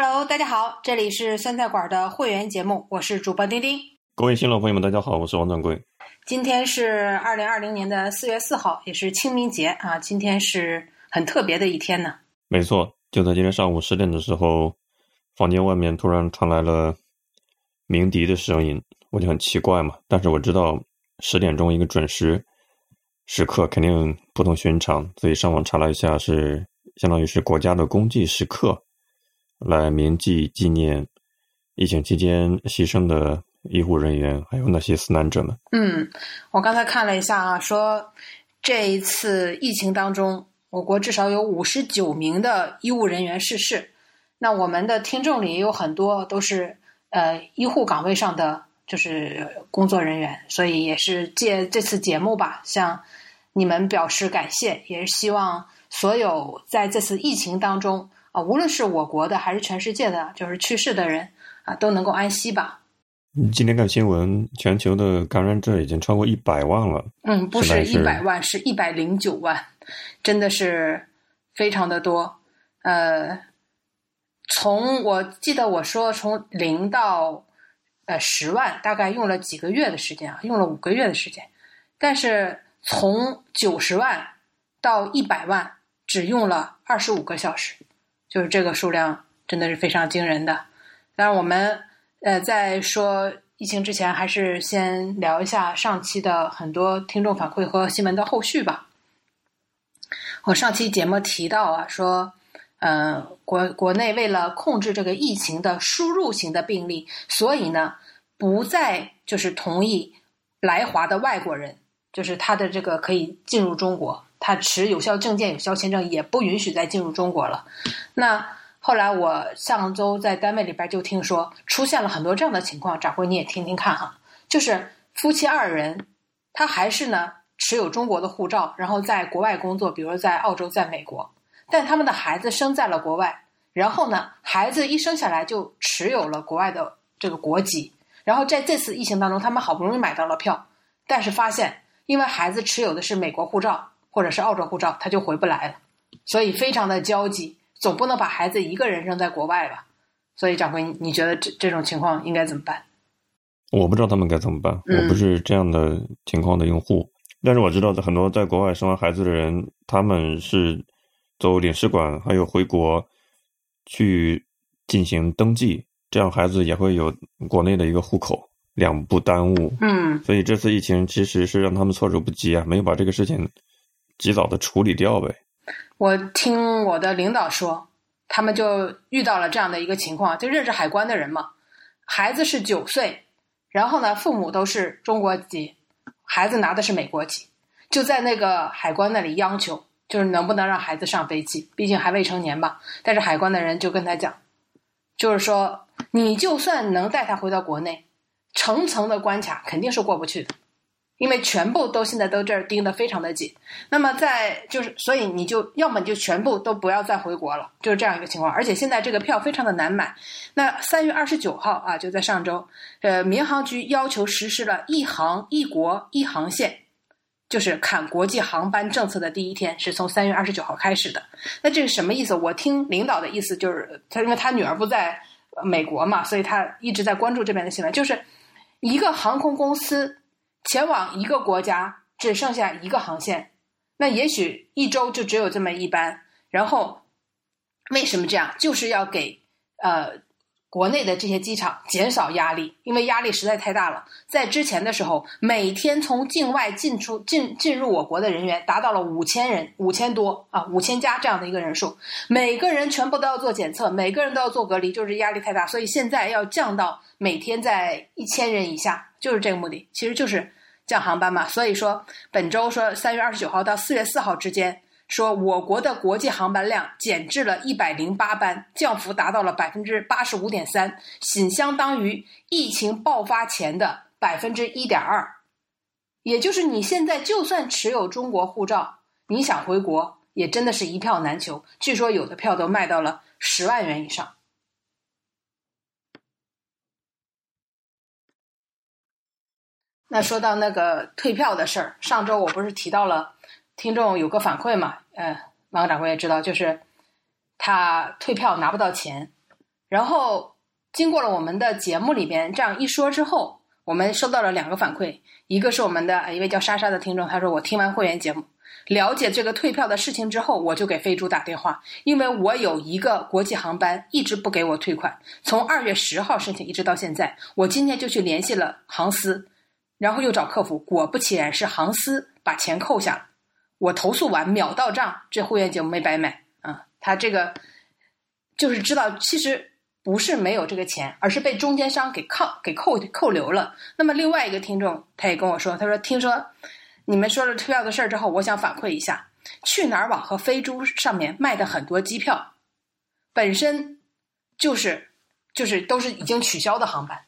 Hello，大家好，这里是酸菜馆的会员节目，我是主播丁丁。各位新老朋友们，大家好，我是王掌柜。今天是二零二零年的四月四号，也是清明节啊，今天是很特别的一天呢。没错，就在今天上午十点的时候，房间外面突然传来了鸣笛的声音，我就很奇怪嘛。但是我知道十点钟一个准时时刻肯定不同寻常，所以上网查了一下，是相当于是国家的公祭时刻，来铭记纪念疫情期间牺牲的。医护人员还有那些死难者们。嗯，我刚才看了一下啊，说这一次疫情当中，我国至少有五十九名的医务人员逝世。那我们的听众里也有很多都是呃医护岗位上的就是工作人员，所以也是借这次节目吧，向你们表示感谢，也是希望所有在这次疫情当中啊，无论是我国的还是全世界的，就是去世的人啊，都能够安息吧。今天看新闻，全球的感染者已经超过一百万了。嗯，不是一百万，是一百零九万，真的是非常的多。呃，从我记得我说从零到呃十万，大概用了几个月的时间啊，用了五个月的时间。但是从九十万到一百万，只用了二十五个小时，就是这个数量真的是非常惊人的。当然我们。呃，在说疫情之前，还是先聊一下上期的很多听众反馈和新闻的后续吧。我上期节目提到啊，说，呃，国国内为了控制这个疫情的输入型的病例，所以呢，不再就是同意来华的外国人，就是他的这个可以进入中国，他持有效证件、有效签证也不允许再进入中国了。那。后来我上周在单位里边就听说出现了很多这样的情况，掌柜你也听听看哈。就是夫妻二人，他还是呢持有中国的护照，然后在国外工作，比如在澳洲、在美国，但他们的孩子生在了国外，然后呢孩子一生下来就持有了国外的这个国籍，然后在这次疫情当中，他们好不容易买到了票，但是发现因为孩子持有的是美国护照或者是澳洲护照，他就回不来了，所以非常的焦急。总不能把孩子一个人扔在国外吧？所以掌柜，你觉得这这种情况应该怎么办？我不知道他们该怎么办。我不是这样的情况的用户，但是我知道很多在国外生完孩子的人，他们是走领事馆还有回国去进行登记，这样孩子也会有国内的一个户口，两不耽误。嗯，所以这次疫情其实是让他们措手不及啊，没有把这个事情及早的处理掉呗。我听我的领导说，他们就遇到了这样的一个情况，就认识海关的人嘛，孩子是九岁，然后呢，父母都是中国籍，孩子拿的是美国籍，就在那个海关那里央求，就是能不能让孩子上飞机，毕竟还未成年嘛。但是海关的人就跟他讲，就是说，你就算能带他回到国内，层层的关卡肯定是过不去的。因为全部都现在都这儿盯得非常的紧，那么在就是，所以你就要么你就全部都不要再回国了，就是这样一个情况。而且现在这个票非常的难买。那三月二十九号啊，就在上周，呃，民航局要求实施了一航一国一航线，就是砍国际航班政策的第一天是从三月二十九号开始的。那这是什么意思？我听领导的意思就是，他因为他女儿不在美国嘛，所以他一直在关注这边的新闻，就是一个航空公司。前往一个国家只剩下一个航线，那也许一周就只有这么一班。然后为什么这样？就是要给呃国内的这些机场减少压力，因为压力实在太大了。在之前的时候，每天从境外进出进进入我国的人员达到了五千人，五千多啊，五千加这样的一个人数，每个人全部都要做检测，每个人都要做隔离，就是压力太大。所以现在要降到每天在一千人以下，就是这个目的，其实就是。降航班嘛，所以说本周说三月二十九号到四月四号之间，说我国的国际航班量减至了一百零八班，降幅达到了百分之八十五点三，仅相当于疫情爆发前的百分之一点二。也就是你现在就算持有中国护照，你想回国也真的是一票难求。据说有的票都卖到了十万元以上。那说到那个退票的事儿，上周我不是提到了，听众有个反馈嘛，呃，王掌柜也知道，就是他退票拿不到钱，然后经过了我们的节目里边这样一说之后，我们收到了两个反馈，一个是我们的一位叫莎莎的听众，他说我听完会员节目。了解这个退票的事情之后，我就给飞猪打电话，因为我有一个国际航班一直不给我退款，从二月十号申请一直到现在，我今天就去联系了航司，然后又找客服，果不其然是航司把钱扣下了，我投诉完秒到账，这会员节目没白买啊，他这个就是知道其实不是没有这个钱，而是被中间商给扣给扣扣留了。那么另外一个听众他也跟我说，他说听说。你们说了退票的事儿之后，我想反馈一下，去哪儿网和飞猪上面卖的很多机票，本身就是就是都是已经取消的航班，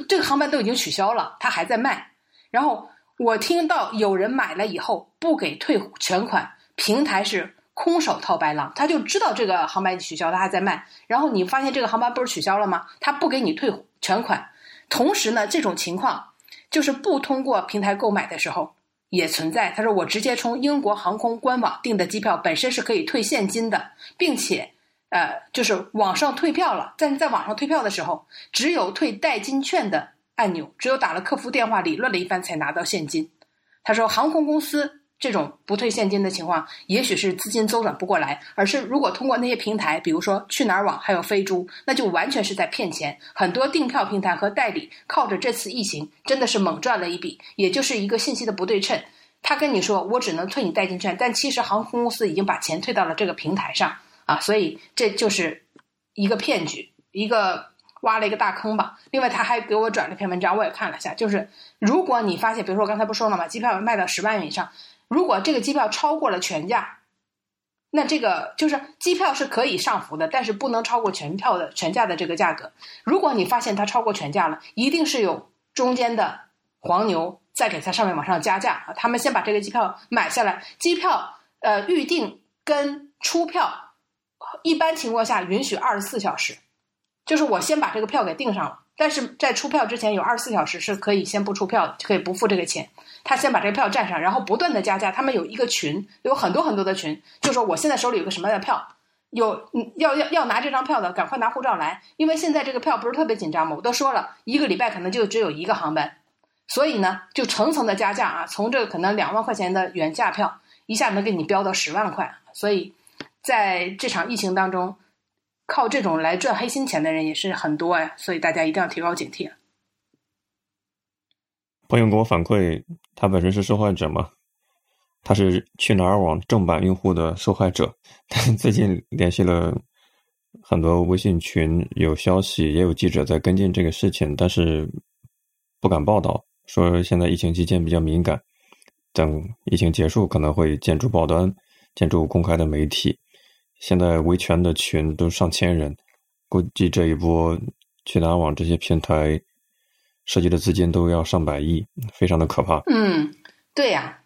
这个航班都已经取消了，他还在卖。然后我听到有人买了以后不给退全款，平台是空手套白狼，他就知道这个航班取消，他还在卖。然后你发现这个航班不是取消了吗？他不给你退全款，同时呢，这种情况就是不通过平台购买的时候。也存在。他说：“我直接从英国航空官网订的机票本身是可以退现金的，并且，呃，就是网上退票了。在在网上退票的时候，只有退代金券的按钮，只有打了客服电话理论了一番才拿到现金。”他说：“航空公司。”这种不退现金的情况，也许是资金周转不过来，而是如果通过那些平台，比如说去哪儿网还有飞猪，那就完全是在骗钱。很多订票平台和代理靠着这次疫情，真的是猛赚了一笔，也就是一个信息的不对称。他跟你说我只能退你代金券，但其实航空公司已经把钱退到了这个平台上啊，所以这就是一个骗局，一个挖了一个大坑吧。另外他还给我转了篇文章，我也看了一下，就是如果你发现，比如说我刚才不说了吗？机票卖到十万元以上。如果这个机票超过了全价，那这个就是机票是可以上浮的，但是不能超过全票的全价的这个价格。如果你发现它超过全价了，一定是有中间的黄牛在给它上面往上加价啊。他们先把这个机票买下来，机票呃预定跟出票，一般情况下允许二十四小时，就是我先把这个票给订上了。但是在出票之前有二十四小时是可以先不出票的，可以不付这个钱。他先把这个票占上，然后不断的加价。他们有一个群，有很多很多的群，就说我现在手里有个什么样的票，有要要要拿这张票的，赶快拿护照来，因为现在这个票不是特别紧张嘛。我都说了一个礼拜可能就只有一个航班，所以呢就层层的加价啊，从这个可能两万块钱的原价票一下能给你飙到十万块。所以在这场疫情当中。靠这种来赚黑心钱的人也是很多呀，所以大家一定要提高警惕。朋友给我反馈，他本身是受害者嘛，他是去哪儿网正版用户的受害者，但最近联系了很多微信群，有消息也有记者在跟进这个事情，但是不敢报道，说现在疫情期间比较敏感，等疫情结束可能会建筑报端，建筑公开的媒体。现在维权的群都上千人，估计这一波去哪儿网这些平台涉及的资金都要上百亿，非常的可怕。嗯，对呀，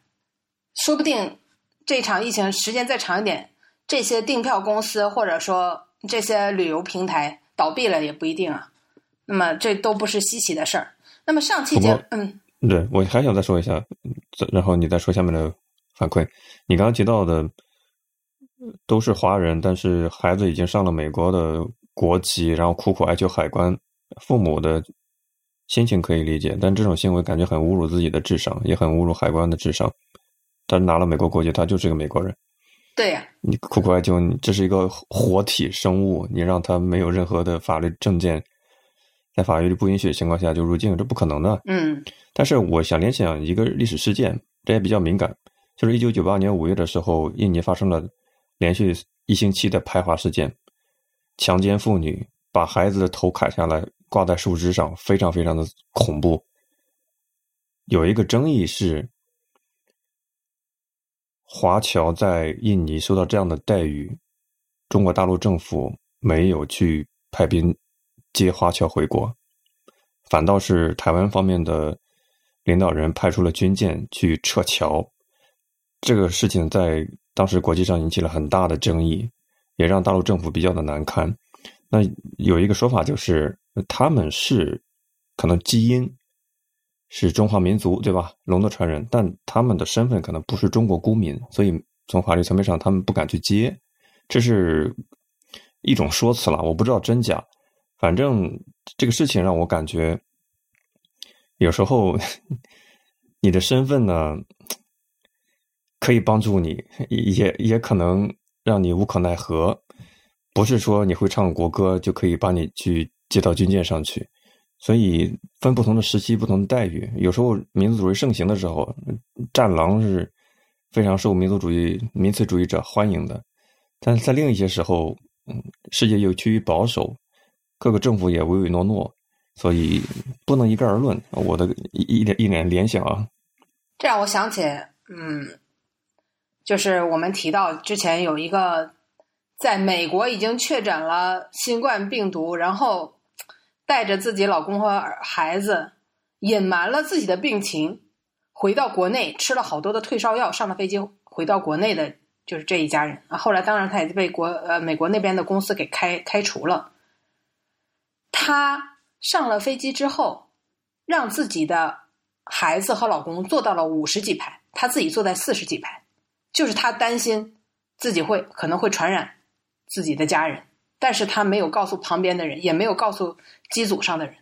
说不定这场疫情时间再长一点，这些订票公司或者说这些旅游平台倒闭了也不一定啊。那么这都不是稀奇的事儿。那么上期节嗯，对我还想再说一下，然后你再说下面的反馈。你刚刚提到的。都是华人，但是孩子已经上了美国的国籍，然后苦苦哀求海关，父母的心情可以理解，但这种行为感觉很侮辱自己的智商，也很侮辱海关的智商。他拿了美国国籍，他就是个美国人。对呀，你苦苦哀求，你这是一个活体生物，你让他没有任何的法律证件，在法律不允许的情况下就入境，这不可能的。嗯。但是我想联想一个历史事件，这也比较敏感，就是一九九八年五月的时候，印尼发生了。连续一星期的排华事件，强奸妇女，把孩子的头砍下来挂在树枝上，非常非常的恐怖。有一个争议是，华侨在印尼受到这样的待遇，中国大陆政府没有去派兵接华侨回国，反倒是台湾方面的领导人派出了军舰去撤侨。这个事情在。当时国际上引起了很大的争议，也让大陆政府比较的难堪。那有一个说法就是，他们是可能基因是中华民族，对吧？龙的传人，但他们的身份可能不是中国公民，所以从法律层面上，他们不敢去接。这是一种说辞了，我不知道真假。反正这个事情让我感觉，有时候 你的身份呢，可以帮助你，也也可能让你无可奈何。不是说你会唱国歌就可以把你去接到军舰上去。所以分不同的时期，不同的待遇。有时候民族主义盛行的时候，战狼是非常受民族主义、民粹主义者欢迎的；但是在另一些时候，嗯，世界又趋于保守，各个政府也唯唯诺诺，所以不能一概而论。我的一一点一点联想啊，这让我想起，嗯，就是我们提到之前有一个在美国已经确诊了新冠病毒，然后。带着自己老公和孩子，隐瞒了自己的病情，回到国内吃了好多的退烧药，上了飞机回到国内的，就是这一家人啊。后来当然他也被国呃美国那边的公司给开开除了。他上了飞机之后，让自己的孩子和老公坐到了五十几排，他自己坐在四十几排，就是他担心自己会可能会传染自己的家人。但是他没有告诉旁边的人，也没有告诉机组上的人，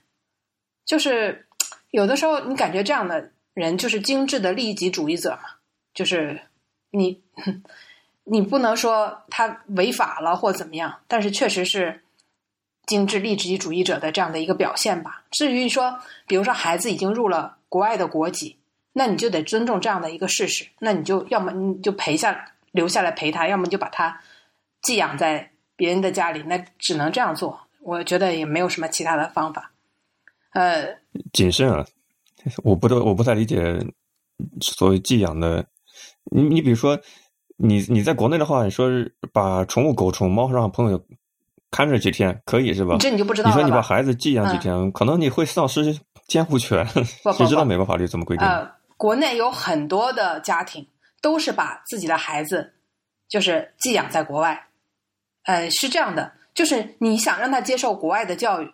就是 有的时候你感觉这样的人就是精致的利己主义者嘛，就是你 你不能说他违法了或怎么样，但是确实是精致利己主义者的这样的一个表现吧。至于说，比如说孩子已经入了国外的国籍，那你就得尊重这样的一个事实，那你就要么你就陪下留下来陪他，要么就把他寄养在。别人的家里，那只能这样做。我觉得也没有什么其他的方法。呃，谨慎啊！我不都我不太理解所谓寄养的。你你比如说，你你在国内的话，你说把宠物狗、宠物猫让朋友看着几天，可以是吧？这你就不知道你说你把孩子寄养几天，可能你会丧失监护权。谁知道美国法律怎么规定？呃，国内有很多的家庭都是把自己的孩子就是寄养在国外。呃，是这样的，就是你想让他接受国外的教育，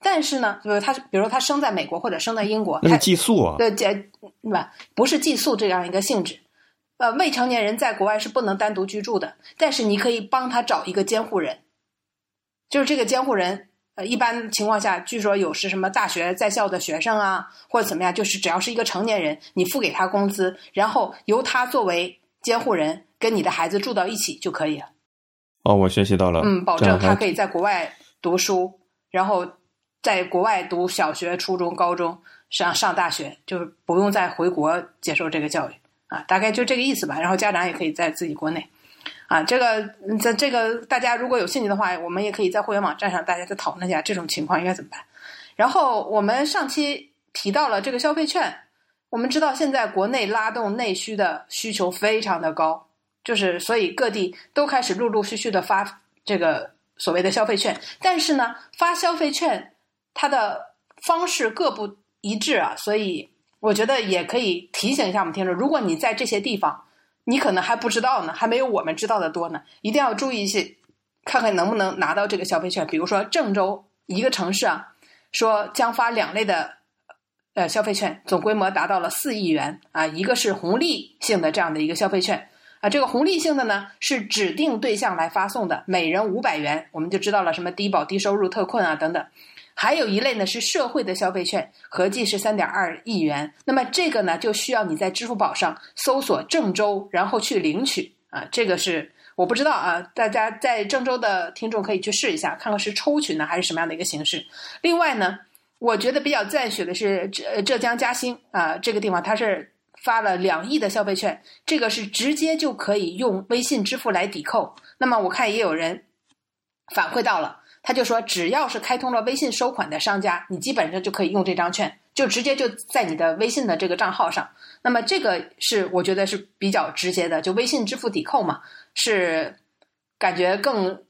但是呢，就是他，比如说他生在美国或者生在英国，那是寄宿啊，对，吧？不是寄宿这样一个性质。呃，未成年人在国外是不能单独居住的，但是你可以帮他找一个监护人，就是这个监护人，呃，一般情况下，据说有是什么大学在校的学生啊，或者怎么样，就是只要是一个成年人，你付给他工资，然后由他作为监护人跟你的孩子住到一起就可以了。哦，我学习到了。嗯，保证他可以在国外读书，然后在国外读小学、初中、高中，上上大学，就是不用再回国接受这个教育啊，大概就这个意思吧。然后家长也可以在自己国内啊，这个在这个大家如果有兴趣的话，我们也可以在会员网站上大家再讨论一下这种情况应该怎么办。然后我们上期提到了这个消费券，我们知道现在国内拉动内需的需求非常的高。就是，所以各地都开始陆陆续续的发这个所谓的消费券，但是呢，发消费券它的方式各不一致啊，所以我觉得也可以提醒一下我们听众，如果你在这些地方，你可能还不知道呢，还没有我们知道的多呢，一定要注意一些，看看能不能拿到这个消费券。比如说郑州一个城市啊，说将发两类的呃消费券，总规模达到了四亿元啊，一个是红利性的这样的一个消费券。啊，这个红利性的呢是指定对象来发送的，每人五百元，我们就知道了什么低保、低收入、特困啊等等。还有一类呢是社会的消费券，合计是三点二亿元。那么这个呢就需要你在支付宝上搜索郑州，然后去领取啊。这个是我不知道啊，大家在郑州的听众可以去试一下，看看是抽取呢还是什么样的一个形式。另外呢，我觉得比较赞许的是浙浙江嘉兴啊这个地方，它是。发了两亿的消费券，这个是直接就可以用微信支付来抵扣。那么我看也有人反馈到了，他就说只要是开通了微信收款的商家，你基本上就可以用这张券，就直接就在你的微信的这个账号上。那么这个是我觉得是比较直接的，就微信支付抵扣嘛，是感觉更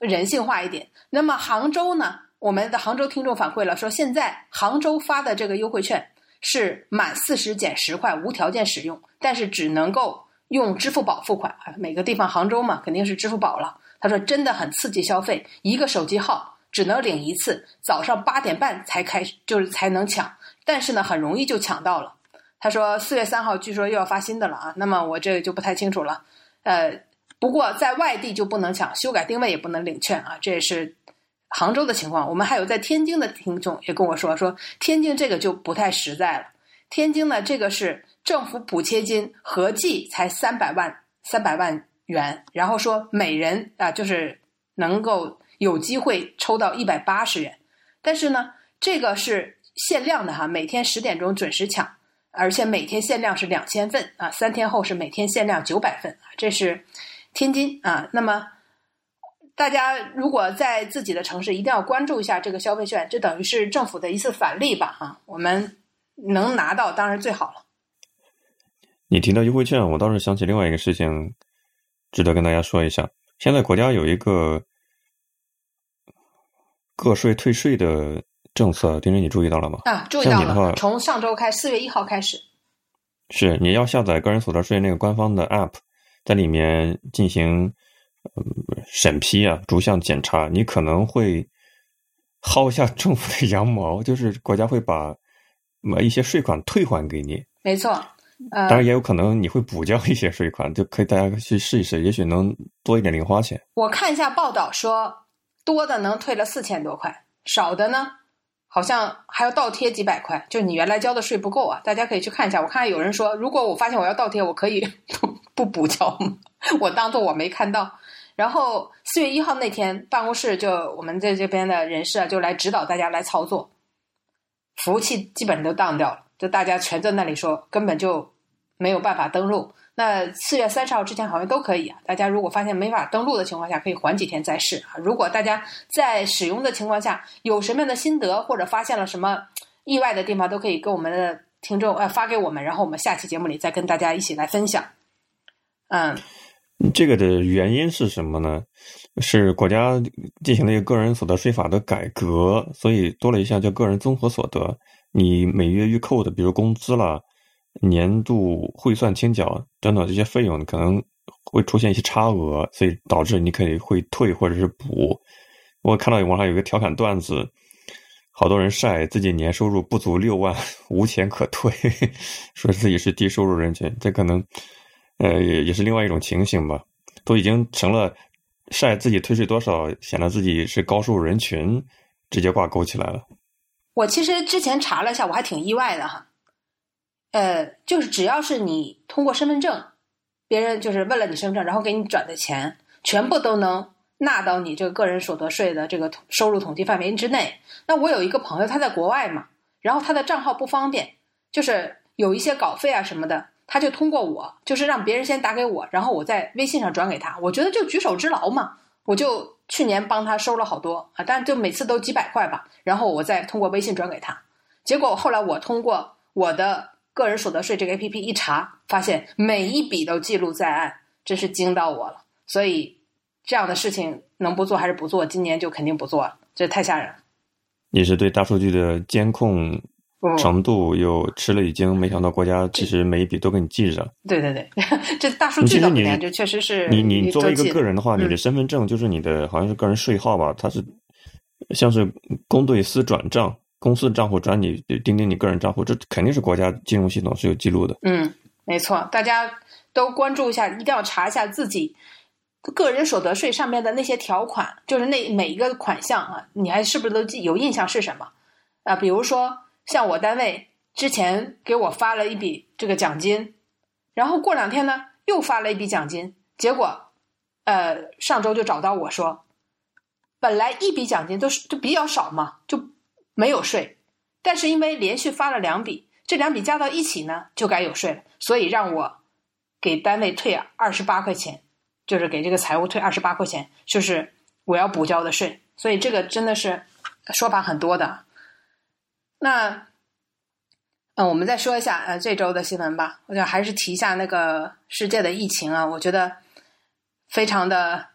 人性化一点。那么杭州呢，我们的杭州听众反馈了，说现在杭州发的这个优惠券。是满四十减十块，无条件使用，但是只能够用支付宝付款啊。每个地方，杭州嘛，肯定是支付宝了。他说真的很刺激消费，一个手机号只能领一次，早上八点半才开，就是才能抢，但是呢，很容易就抢到了。他说四月三号据说又要发新的了啊，那么我这就不太清楚了。呃，不过在外地就不能抢，修改定位也不能领券啊，这也是杭州的情况。我们还有在天津的听众也跟我说，说天津这个就不太实在了。天津呢，这个是政府补贴金合计才三百万三百万元，然后说每人啊就是能够有机会抽到一百八十元，但是呢，这个是限量的哈，每天十点钟准时抢，而且每天限量是两千份啊，三天后是每天限量九百份啊，这是。天津啊，那么大家如果在自己的城市，一定要关注一下这个消费券，这等于是政府的一次返利吧？哈，我们能拿到当然最好了。你提到优惠券，我倒是想起另外一个事情，值得跟大家说一下。现在国家有一个个税退税的政策，丁丁，你注意到了吗？啊，注意到了。从上周开，四月一号开始，是你要下载个人所得税那个官方的 App。在里面进行审批啊，逐项检查，你可能会薅一下政府的 羊毛，就是国家会把某一些税款退还给你。没错，当然也有可能你会补交一些税款，就可以大家去试一试，也许能多一点零花钱。我看一下报道说，多的能退了四千多块，少的呢？好像还要倒贴几百块，就你原来交的税不够啊！大家可以去看一下。我看有人说，如果我发现我要倒贴，我可以 不不补交吗？我当做我没看到。然后四月一号那天，办公室就我们在这边的人事啊，就来指导大家来操作，服务器基本上都当掉了，就大家全在那里说，根本就没有办法登录。那四月三十号之前好像都可以啊。大家如果发现没法登录的情况下，可以缓几天再试啊。如果大家在使用的情况下有什么样的心得，或者发现了什么意外的地方，都可以跟我们的听众呃发给我们，然后我们下期节目里再跟大家一起来分享。嗯，这个的原因是什么呢？是国家进行了一个个人所得税法的改革，所以多了一项叫个人综合所得。你每月预扣的，比如工资了。年度汇算清缴等等这些费用可能会出现一些差额，所以导致你可以会退或者是补。我看到网上有个调侃段子，好多人晒自己年收入不足六万，无钱可退，说自己是低收入人群。这可能呃也也是另外一种情形吧，都已经成了晒自己退税多少，显得自己是高收入人群，直接挂钩起来了。我其实之前查了一下，我还挺意外的哈。呃，就是只要是你通过身份证，别人就是问了你身份证，然后给你转的钱，全部都能纳到你这个个人所得税的这个收入统计范围之内。那我有一个朋友，他在国外嘛，然后他的账号不方便，就是有一些稿费啊什么的，他就通过我，就是让别人先打给我，然后我在微信上转给他。我觉得就举手之劳嘛，我就去年帮他收了好多啊，但就每次都几百块吧，然后我再通过微信转给他。结果后来我通过我的。个人所得税这个 A P P 一查，发现每一笔都记录在案，真是惊到我了。所以这样的事情能不做还是不做？今年就肯定不做了，这太吓人了。你是对大数据的监控程度有吃了一惊，没想到国家其实每一笔都给你记着。对对对，这大数据的里面就确实是你你作为一个个人的话，你的身份证就是你的好像是个人税号吧？它是像是公对私转账。公司账户转你钉钉你个人账户，这肯定是国家金融系统是有记录的。嗯，没错，大家都关注一下，一定要查一下自己个人所得税上面的那些条款，就是那每一个款项啊，你还是不是都记有印象是什么啊？比如说像我单位之前给我发了一笔这个奖金，然后过两天呢又发了一笔奖金，结果呃上周就找到我说，本来一笔奖金都是就比较少嘛，就。没有税，但是因为连续发了两笔，这两笔加到一起呢，就该有税了，所以让我给单位退二十八块钱，就是给这个财务退二十八块钱，就是我要补交的税。所以这个真的是说法很多的。那，嗯，我们再说一下呃这周的新闻吧。我想还是提一下那个世界的疫情啊，我觉得非常的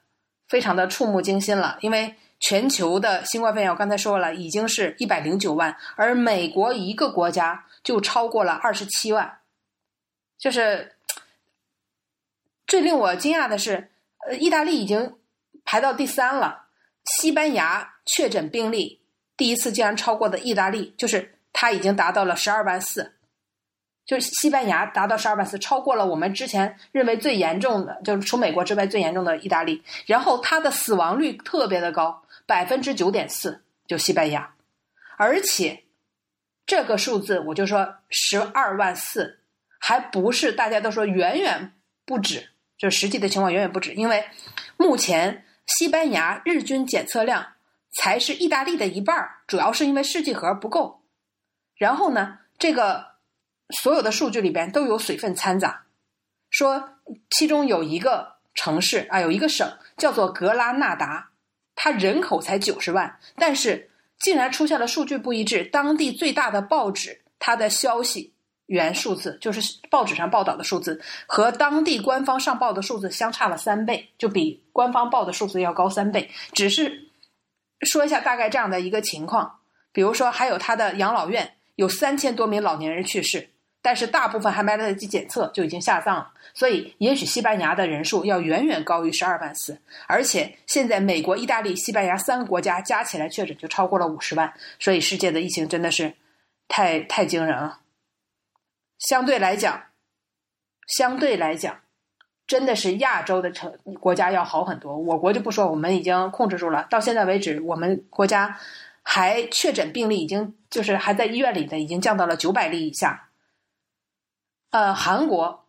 非常的触目惊心了，因为。全球的新冠肺炎，我刚才说了，已经是一百零九万，而美国一个国家就超过了二十七万。就是最令我惊讶的是，呃，意大利已经排到第三了。西班牙确诊病例第一次竟然超过的意大利，就是它已经达到了十二万四。就是西班牙达到十二万四，超过了我们之前认为最严重的，就是除美国之外最严重的意大利。然后它的死亡率特别的高，百分之九点四，就西班牙。而且这个数字，我就说十二万四，还不是大家都说远远不止，就实际的情况远远不止，因为目前西班牙日均检测量才是意大利的一半主要是因为试剂盒不够。然后呢，这个。所有的数据里边都有水分掺杂，说其中有一个城市啊，有一个省叫做格拉纳达，它人口才九十万，但是竟然出现了数据不一致。当地最大的报纸它的消息源数字，就是报纸上报道的数字，和当地官方上报的数字相差了三倍，就比官方报的数字要高三倍。只是说一下大概这样的一个情况，比如说还有他的养老院有三千多名老年人去世。但是大部分还没来得及检测就已经下葬了，所以也许西班牙的人数要远远高于十二万四，而且现在美国、意大利、西班牙三个国家加起来确诊就超过了五十万，所以世界的疫情真的是太太惊人了。相对来讲，相对来讲，真的是亚洲的城国家要好很多。我国就不说，我们已经控制住了，到现在为止，我们国家还确诊病例已经就是还在医院里的已经降到了九百例以下。呃，韩国，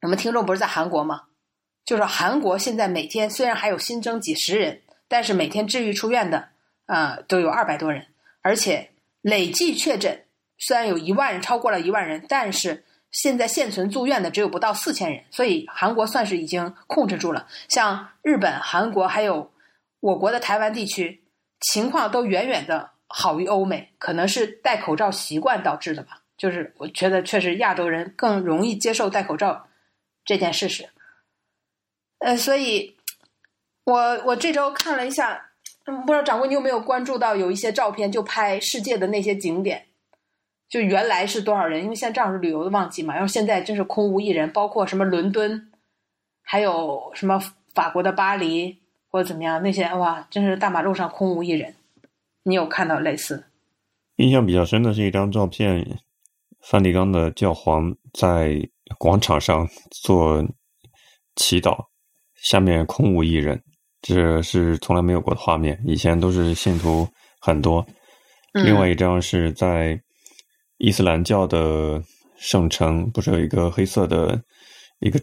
我们听众不是在韩国吗？就是韩国现在每天虽然还有新增几十人，但是每天治愈出院的啊都有二百多人，而且累计确诊虽然有一万人，超过了一万人，但是现在现存住院的只有不到四千人，所以韩国算是已经控制住了。像日本、韩国还有我国的台湾地区，情况都远远的好于欧美，可能是戴口罩习惯导致的吧。就是我觉得确实亚洲人更容易接受戴口罩这件事实，呃，所以，我我这周看了一下，不知道掌柜你有没有关注到有一些照片，就拍世界的那些景点，就原来是多少人，因为现在正好是旅游的旺季嘛，然后现在真是空无一人，包括什么伦敦，还有什么法国的巴黎或者怎么样那些，哇，真是大马路上空无一人。你有看到类似？印象比较深的是一张照片。梵蒂冈的教皇在广场上做祈祷，下面空无一人，这是从来没有过的画面。以前都是信徒很多。另外一张是在伊斯兰教的圣城，不是有一个黑色的一个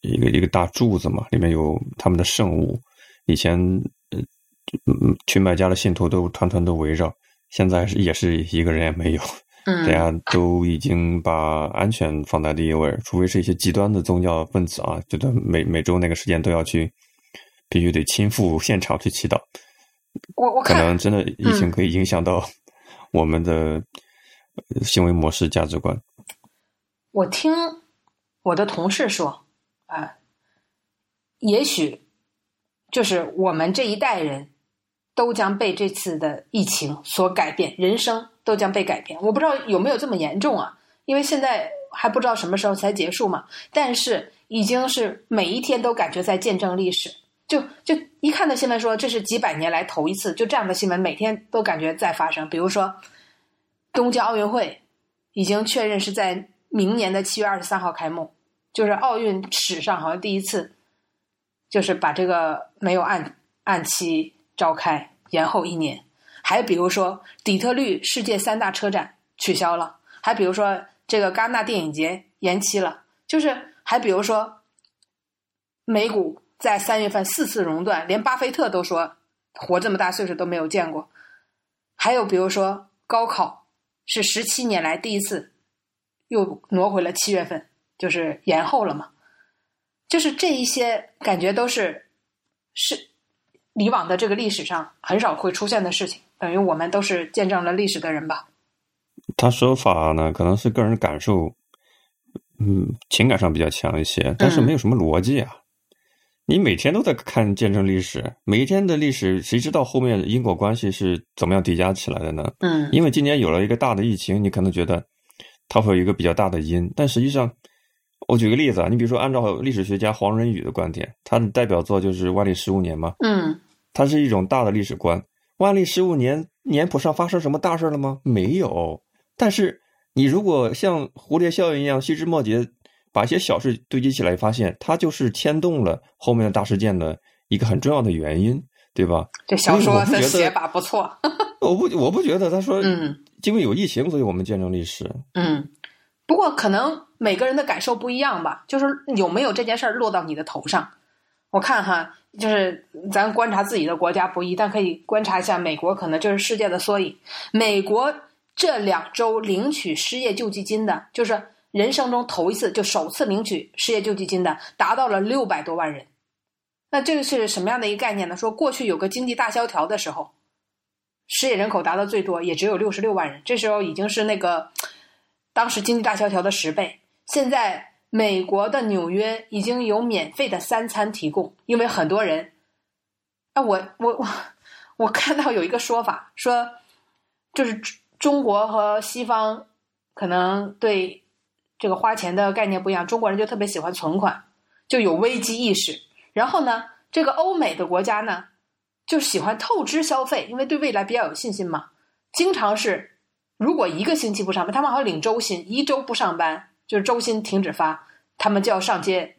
一个一个大柱子嘛？里面有他们的圣物。以前呃去麦加的信徒都团团都围绕，现在是也是一个人也没有。大家都已经把安全放在第一位，除非是一些极端的宗教分子啊，觉得每每周那个时间都要去，必须得亲赴现场去祈祷。我我可能真的疫情可以影响到我们的行为模式、价值观。我听我的同事说，啊，也许就是我们这一代人都将被这次的疫情所改变人生。都将被改变，我不知道有没有这么严重啊？因为现在还不知道什么时候才结束嘛。但是已经是每一天都感觉在见证历史，就就一看到新闻说这是几百年来头一次，就这样的新闻每天都感觉在发生。比如说，东京奥运会已经确认是在明年的七月二十三号开幕，就是奥运史上好像第一次，就是把这个没有按按期召开，延后一年。还比如说，底特律世界三大车展取消了；还比如说，这个戛纳电影节延期了；就是还比如说，美股在三月份四次熔断，连巴菲特都说活这么大岁数都没有见过；还有比如说，高考是十七年来第一次又挪回了七月份，就是延后了嘛。就是这一些感觉都是是以往的这个历史上很少会出现的事情。等于我们都是见证了历史的人吧？他说法呢，可能是个人感受，嗯，情感上比较强一些，但是没有什么逻辑啊。你每天都在看见证历史，每一天的历史，谁知道后面因果关系是怎么样叠加起来的呢？嗯，因为今年有了一个大的疫情，你可能觉得它会有一个比较大的因，但实际上，我举个例子啊，你比如说，按照历史学家黄仁宇的观点，他的代表作就是《万历十五年》嘛，嗯，它是一种大的历史观。万历十五年年谱上发生什么大事了吗？没有。但是你如果像蝴蝶效应一样细枝末节，把一些小事堆积起来，发现它就是牵动了后面的大事件的一个很重要的原因，对吧？这小说的写法不错。我不，我不觉得他说，嗯，因为有疫情，所以我们见证历史。嗯，不过可能每个人的感受不一样吧，就是有没有这件事儿落到你的头上。我看哈，就是咱观察自己的国家不易，但可以观察一下美国，可能就是世界的缩影。美国这两周领取失业救济金的，就是人生中头一次就首次领取失业救济金的，达到了六百多万人。那这个是什么样的一个概念呢？说过去有个经济大萧条的时候，失业人口达到最多也只有六十六万人，这时候已经是那个当时经济大萧条的十倍。现在。美国的纽约已经有免费的三餐提供，因为很多人，啊，我我我我看到有一个说法，说就是中国和西方可能对这个花钱的概念不一样，中国人就特别喜欢存款，就有危机意识，然后呢，这个欧美的国家呢就喜欢透支消费，因为对未来比较有信心嘛，经常是如果一个星期不上班，他们好像领周薪，一周不上班。就是周薪停止发，他们就要上街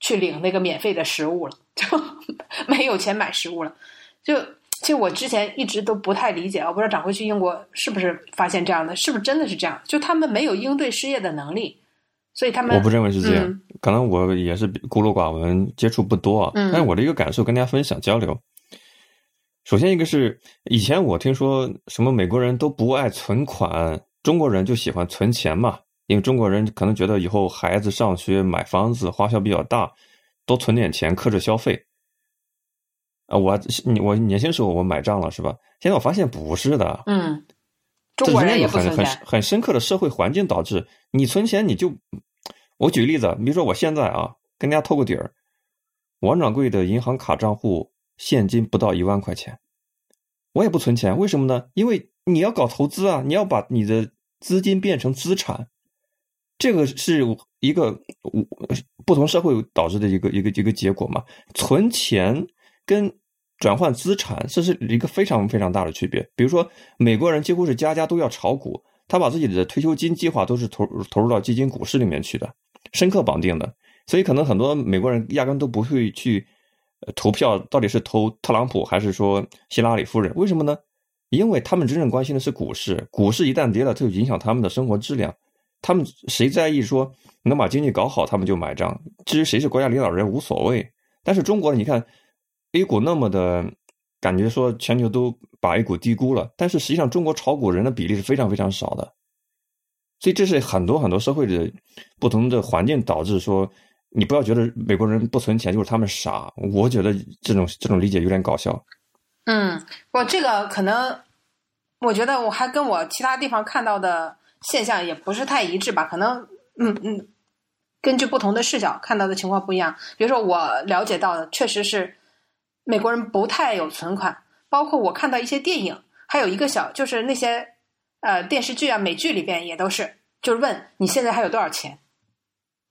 去领那个免费的食物了，就 没有钱买食物了。就其实我之前一直都不太理解，我不知道掌柜去英国是不是发现这样的，是不是真的是这样？就他们没有应对失业的能力，所以他们我不认为是这样。可能我也是孤陋寡闻，接触不多啊。但是我的一个感受跟大家分享交流。首先一个是以前我听说什么美国人都不爱存款，中国人就喜欢存钱嘛。因为中国人可能觉得以后孩子上学、买房子花销比较大，多存点钱克制消费。啊，我我年轻时候我买账了是吧？现在我发现不是的。嗯，中国人也很很很深刻的社会环境导致你存钱你就，我举个例子，比如说我现在啊跟大家透个底儿，王掌柜的银行卡账户现金不到一万块钱，我也不存钱，为什么呢？因为你要搞投资啊，你要把你的资金变成资产。这个是一个不同社会导致的一个一个一个结果嘛？存钱跟转换资产，这是一个非常非常大的区别。比如说，美国人几乎是家家都要炒股，他把自己的退休金计划都是投投入到基金股市里面去的，深刻绑定的。所以，可能很多美国人压根都不会去投票，到底是投特朗普还是说希拉里夫人？为什么呢？因为他们真正关心的是股市，股市一旦跌了，就影响他们的生活质量。他们谁在意说能把经济搞好，他们就买账。至于谁是国家领导人无所谓。但是中国，你看 A 股那么的感觉说全球都把 A 股低估了，但是实际上中国炒股人的比例是非常非常少的。所以这是很多很多社会的不同的环境导致说，你不要觉得美国人不存钱就是他们傻。我觉得这种这种理解有点搞笑。嗯，我这个可能，我觉得我还跟我其他地方看到的。现象也不是太一致吧？可能，嗯嗯，根据不同的视角看到的情况不一样。比如说，我了解到的确实是美国人不太有存款，包括我看到一些电影，还有一个小就是那些呃电视剧啊、美剧里边也都是，就是问你现在还有多少钱，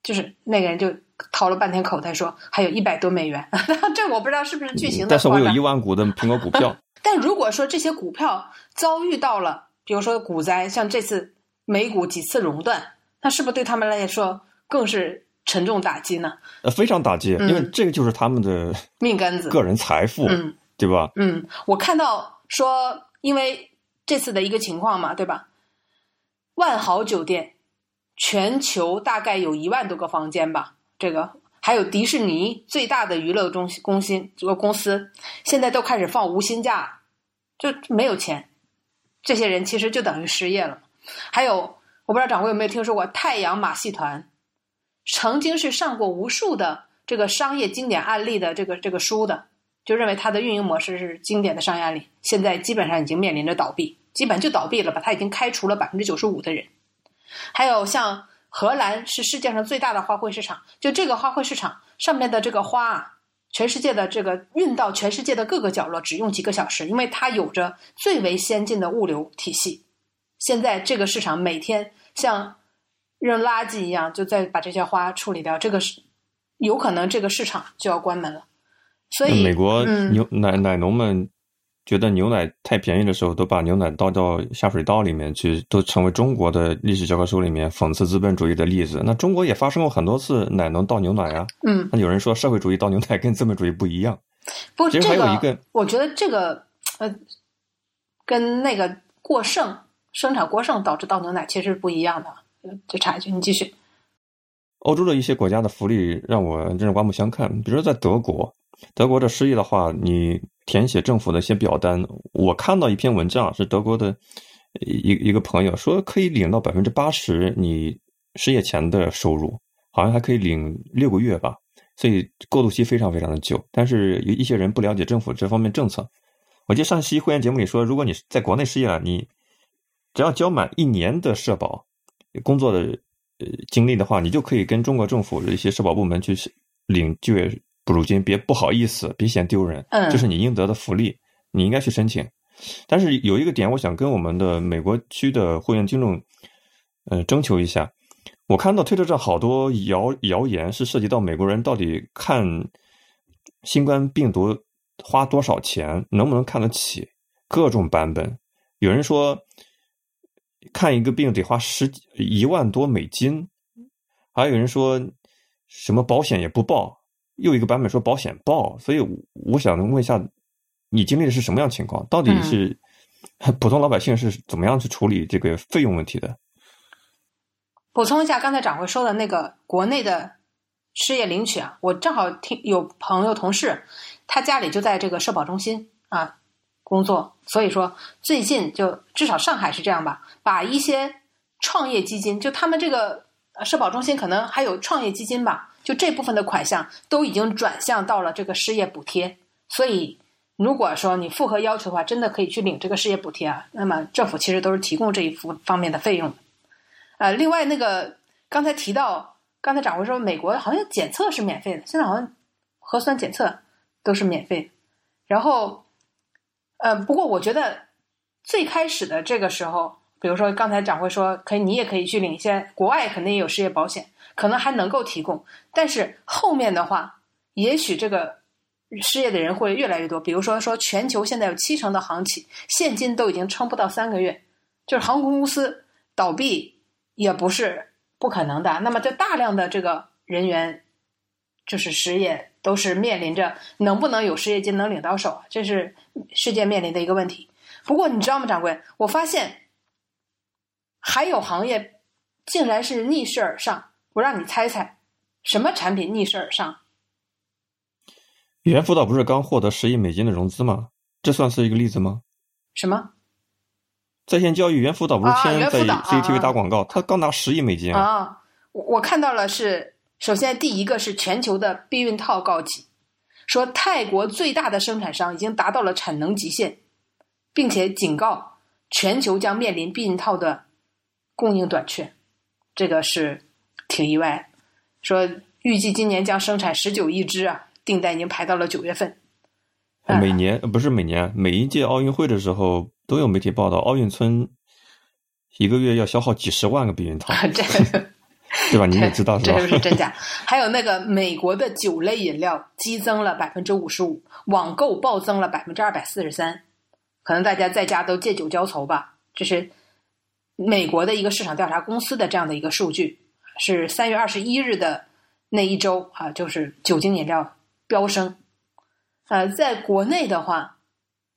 就是那个人就掏了半天口袋说还有一百多美元。这我不知道是不是剧情的。但是我有一万股的苹果股票。但如果说这些股票遭遇到了，比如说股灾，像这次。美股几次熔断，那是不是对他们来说更是沉重打击呢？呃，非常打击，因为这个就是他们的命根子、个人财富，嗯对吧？嗯，我看到说，因为这次的一个情况嘛，对吧？万豪酒店全球大概有一万多个房间吧，这个还有迪士尼最大的娱乐中心公司这个公司，现在都开始放无薪假，就没有钱，这些人其实就等于失业了。还有，我不知道掌柜有没有听说过太阳马戏团，曾经是上过无数的这个商业经典案例的这个这个书的，就认为它的运营模式是经典的商业案例，现在基本上已经面临着倒闭，基本就倒闭了吧？它已经开除了百分之九十五的人。还有像荷兰是世界上最大的花卉市场，就这个花卉市场上面的这个花啊，全世界的这个运到全世界的各个角落只用几个小时，因为它有着最为先进的物流体系。现在这个市场每天像扔垃圾一样，就在把这些花处理掉。这个是有可能这个市场就要关门了。所以美国牛奶奶农们觉得牛奶太便宜的时候，都把牛奶倒到下水道里面去，都成为中国的历史教科书里面讽刺资本主义的例子。那中国也发生过很多次奶农倒牛奶啊。嗯，那有人说社会主义倒牛奶跟资本主义不一样。不，其实还有一个，我觉得这个呃，跟那个过剩生产过剩导致倒牛奶其实是不一样的。就插一句，你继续。欧洲的一些国家的福利让我真是刮目相看。比如说在德国，德国的失业的话，你填写政府的一些表单，我看到一篇文章是德国的一一个朋友说可以领到百分之八十你失业前的收入，好像还可以领六个月吧，所以过渡期非常非常的久。但是有一些人不了解政府这方面政策。我记得上期会员节目里说，如果你在国内失业了，你只要交满一年的社保工作的。呃，经历的话，你就可以跟中国政府的一些社保部门去领就业补助金，别不好意思，别嫌丢人，嗯，这是你应得的福利，你应该去申请。但是有一个点，我想跟我们的美国区的会员听众，呃，征求一下。我看到推特上好多谣谣言，是涉及到美国人到底看新冠病毒花多少钱，能不能看得起，各种版本。有人说。看一个病得花十几一万多美金，还有人说什么保险也不报，又一个版本说保险报，所以我想问一下，你经历的是什么样情况？到底是普通老百姓是怎么样去处理这个费用问题的？补充一下，刚才掌柜说的那个国内的失业领取啊，我正好听有朋友同事，他家里就在这个社保中心啊。工作，所以说最近就至少上海是这样吧，把一些创业基金，就他们这个社保中心可能还有创业基金吧，就这部分的款项都已经转向到了这个失业补贴。所以如果说你符合要求的话，真的可以去领这个失业补贴啊。那么政府其实都是提供这一方方面的费用。呃，另外那个刚才提到，刚才掌柜说美国好像检测是免费的，现在好像核酸检测都是免费，然后。呃，不过我觉得最开始的这个时候，比如说刚才掌柜说，可以你也可以去领一些国外肯定也有失业保险，可能还能够提供。但是后面的话，也许这个失业的人会越来越多。比如说说全球现在有七成的航企现金都已经撑不到三个月，就是航空公司倒闭也不是不可能的。那么这大量的这个人员就是失业。都是面临着能不能有失业金能领到手，这是世界面临的一个问题。不过你知道吗，掌柜？我发现还有行业竟然是逆势而上。我让你猜猜，什么产品逆势而上？语言辅导不是刚获得十亿美金的融资吗？这算是一个例子吗？什么？在线教育语言辅导不是天天在 CCTV 打广告？他刚拿十亿美金啊！我我看到了是。首先，第一个是全球的避孕套告急，说泰国最大的生产商已经达到了产能极限，并且警告全球将面临避孕套的供应短缺，这个是挺意外。说预计今年将生产十九亿只啊，订单已经排到了九月份。每年不是每年，每一届奥运会的时候都有媒体报道，奥运村一个月要消耗几十万个避孕套。这。对吧？你也知道是吧？这是真假？还有那个美国的酒类饮料激增了百分之五十五，网购暴增了百分之二百四十三。可能大家在家都借酒浇愁吧。这是美国的一个市场调查公司的这样的一个数据，是三月二十一日的那一周啊，就是酒精饮料飙升。呃，在国内的话，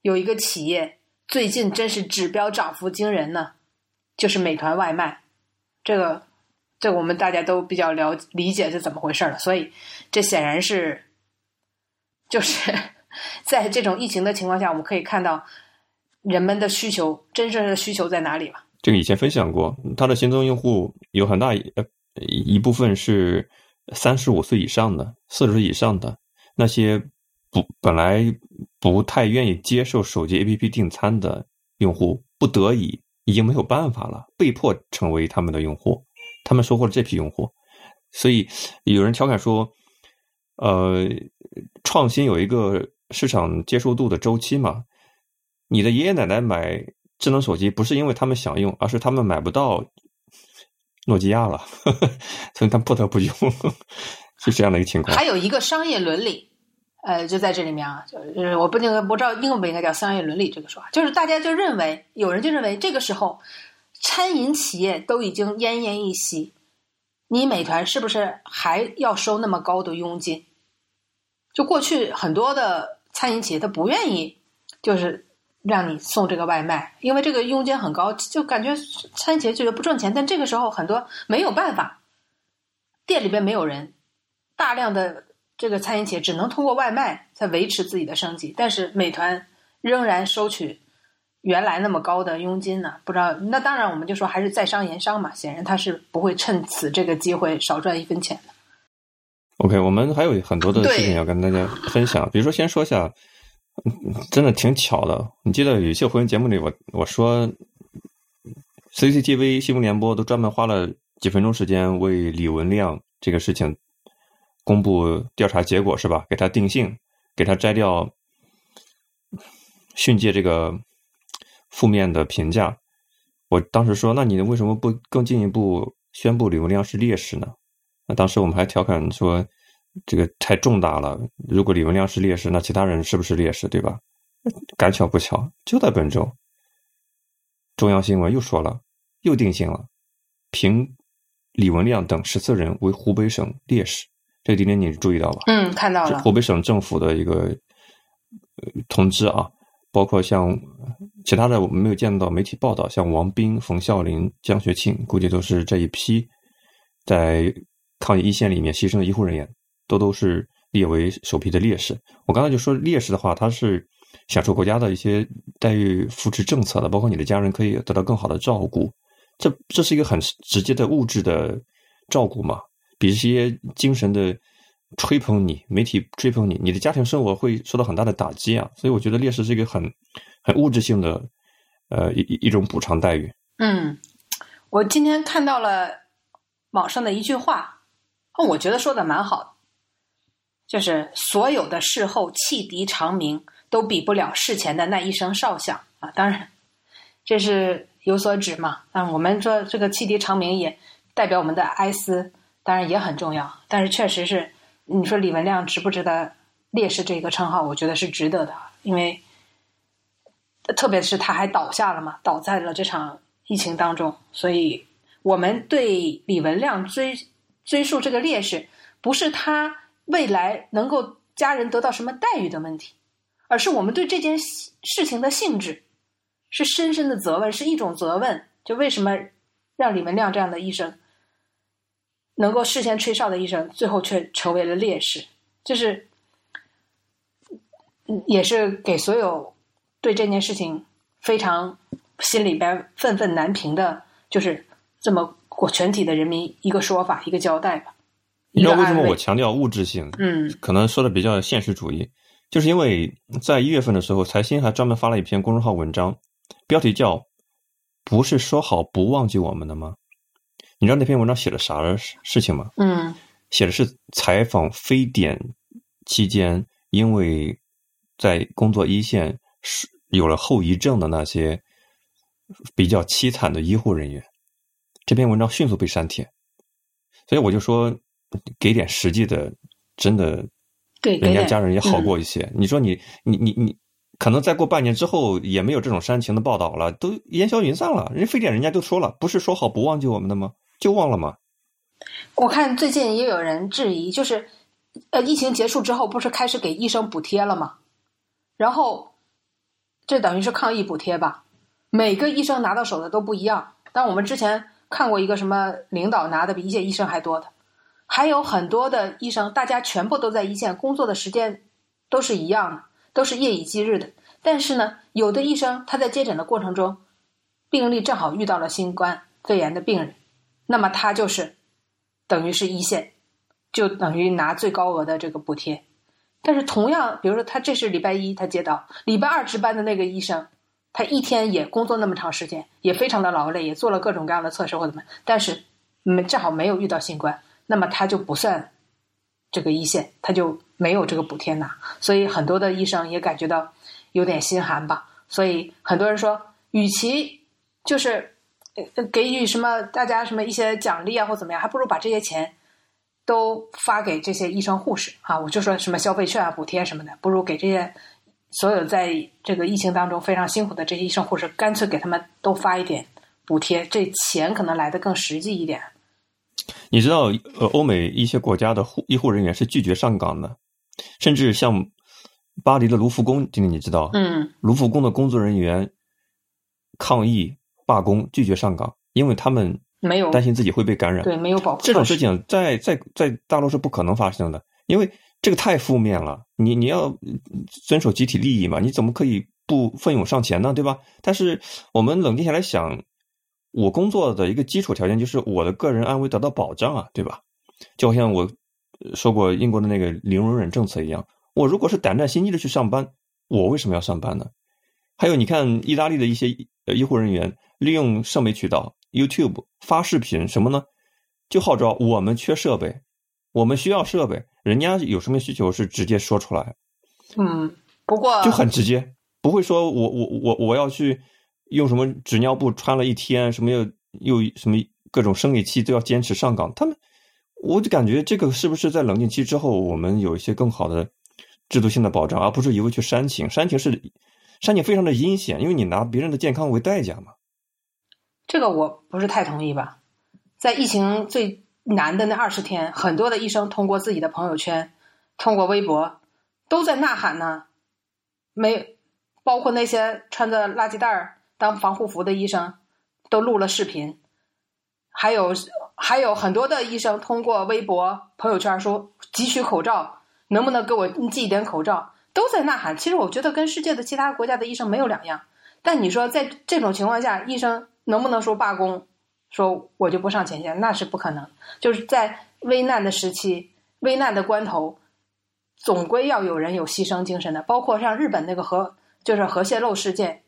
有一个企业最近真是指标涨幅惊人呢，就是美团外卖，这个。这我们大家都比较了理解是怎么回事了，所以这显然是就是 在这种疫情的情况下，我们可以看到人们的需求真正的需求在哪里了。这个以前分享过，它的新增用户有很大一一部分是三十五岁以上的、四十岁以上的那些不本来不太愿意接受手机 APP 订餐的用户，不得已已经没有办法了，被迫成为他们的用户。他们收获了这批用户，所以有人调侃说：“呃，创新有一个市场接受度的周期嘛。你的爷爷奶奶买智能手机不是因为他们想用，而是他们买不到诺基亚了，所以他们不得不用，是这样的一个情况。”还有一个商业伦理，呃，就在这里面啊，就是我不应该不知道应不应该叫商业伦理这个说法，就是大家就认为有人就认为这个时候餐饮企业都已经奄奄一息，你美团是不是还要收那么高的佣金？就过去很多的餐饮企业他不愿意，就是让你送这个外卖，因为这个佣金很高，就感觉餐饮企业觉得不赚钱。但这个时候很多没有办法，店里边没有人，大量的这个餐饮企业只能通过外卖才维持自己的生计。但是美团仍然收取原来那么高的佣金呢？不知道。那当然，我们就说还是在商言商嘛。显然他是不会趁此这个机会少赚一分钱的。OK，我们还有很多的事情要跟大家分享。比如说，先说一下，真的挺巧的。你记得有一期回音节目里，我我说，CCTV 新闻联播都专门花了几分钟时间为李文亮这个事情公布调查结果，是吧？给他定性，给他摘掉训诫这个负面的评价。我当时说，那你为什么不更进一步宣布李文亮是烈士呢？那当时我们还调侃说，这个太重大了。如果李文亮是烈士，那其他人是不是烈士，对吧？赶巧不巧，就在本周，中央新闻又说了，又定性了，评李文亮等十四人为湖北省烈士。这今天你注意到吧？嗯，看到了。湖北省政府的一个通知啊，包括像其他的我们没有见到媒体报道，像王斌、冯孝林、江学庆，估计都是这一批在。抗疫一线里面牺牲的医护人员，都都是列为首批的烈士。我刚才就说烈士的话，他是享受国家的一些待遇扶持政策的，包括你的家人可以得到更好的照顾。这这是一个很直接的物质的照顾嘛，比一些精神的吹捧你，媒体吹捧你，你的家庭生活会受到很大的打击啊。所以我觉得烈士是一个很很物质性的呃一一种补偿待遇。嗯，我今天看到了网上的一句话。我觉得说的蛮好，就是所有的事后汽笛长鸣都比不了事前的那一声哨响啊！当然，这是有所指嘛。啊，我们说这个汽笛长鸣也代表我们的哀思，当然也很重要。但是确实是，你说李文亮值不值得烈士这个称号？我觉得是值得的，因为特别是他还倒下了嘛，倒在了这场疫情当中，所以我们对李文亮追。追溯这个烈士，不是他未来能够家人得到什么待遇的问题，而是我们对这件事情的性质是深深的责问，是一种责问。就为什么让李文亮这样的医生能够事先吹哨的医生，最后却成为了烈士？就是也是给所有对这件事情非常心里边愤愤难平的，就是这么。国全体的人民一个说法，一个交代吧。你知道为什么我强调物质性？嗯，可能说的比较现实主义，就是因为在一月份的时候，财新还专门发了一篇公众号文章，标题叫“不是说好不忘记我们的吗？”你知道那篇文章写的啥事情吗？嗯，写的是采访非典期间，因为在工作一线是有了后遗症的那些比较凄惨的医护人员。这篇文章迅速被删帖，所以我就说，给点实际的，真的，对，人家家人也好过一些。你说你你你你，可能再过半年之后也没有这种煽情的报道了，都烟消云散了。人非典人家都说了，不是说好不忘记我们的吗？就忘了吗？我看最近也有人质疑，就是呃，疫情结束之后，不是开始给医生补贴了吗？然后这等于是抗疫补贴吧？每个医生拿到手的都不一样，但我们之前。看过一个什么领导拿的比一线医生还多的，还有很多的医生，大家全部都在一线工作的时间都是一样的，都是夜以继日的。但是呢，有的医生他在接诊的过程中，病例正好遇到了新冠肺炎的病人，那么他就是等于是一线，就等于拿最高额的这个补贴。但是同样，比如说他这是礼拜一他接到，礼拜二值班的那个医生。他一天也工作那么长时间，也非常的劳累，也做了各种各样的测试或怎么，但是没正好没有遇到新冠，那么他就不算这个一线，他就没有这个补贴拿，所以很多的医生也感觉到有点心寒吧。所以很多人说，与其就是给予什么大家什么一些奖励啊或怎么样，还不如把这些钱都发给这些医生护士啊，我就说什么消费券啊、补贴什么的，不如给这些所有在这个疫情当中非常辛苦的这些医生护士，干脆给他们都发一点补贴，这钱可能来的更实际一点。你知道，呃，欧美一些国家的护医护人员是拒绝上岗的，甚至像巴黎的卢浮宫，今天你知道，嗯，卢浮宫的工作人员抗议罢工，拒绝上岗，因为他们没有担心自己会被感染。对，没有保护这种事情在在在大陆是不可能发生的，因为这个太负面了。你你要遵守集体利益嘛，你怎么可以不奋勇上前呢？对吧？但是我们冷静下来想，我工作的一个基础条件就是我的个人安危得到保障啊，对吧？就好像我呃说过英国的那个零容忍政策一样，我如果是胆战心惊的去上班，我为什么要上班呢？还有，你看意大利的一些呃医护人员利用社媒渠道 YouTube 发视频什么呢？就号召我们缺设备，我们需要设备，人家有什么需求是直接说出来，嗯，不过就很直接，不会说我我我我要去用什么纸尿布穿了一天，什么又又什么各种生理期都要坚持上岗，他们我就感觉这个是不是在冷静期之后，我们有一些更好的制度性的保障，而不是一味去煽情，煽情是煽情非常的阴险，因为你拿别人的健康为代价嘛。这个我不是太同意吧。在疫情最难的那二十天，很多的医生通过自己的朋友圈、通过微博，都在呐喊呢。没，包括那些穿着垃圾袋儿当防护服的医生，都录了视频。还有还有很多的医生通过微博、朋友圈说急需口罩，能不能给我寄一点口罩？都在呐喊。其实我觉得跟世界的其他国家的医生没有两样。但你说在这种情况下，医生能不能说罢工？说我就不上前线，那是不可能。就是在危难的时期、危难的关头，总归要有人有牺牲精神的。包括像日本那个核，就是核泄漏事件，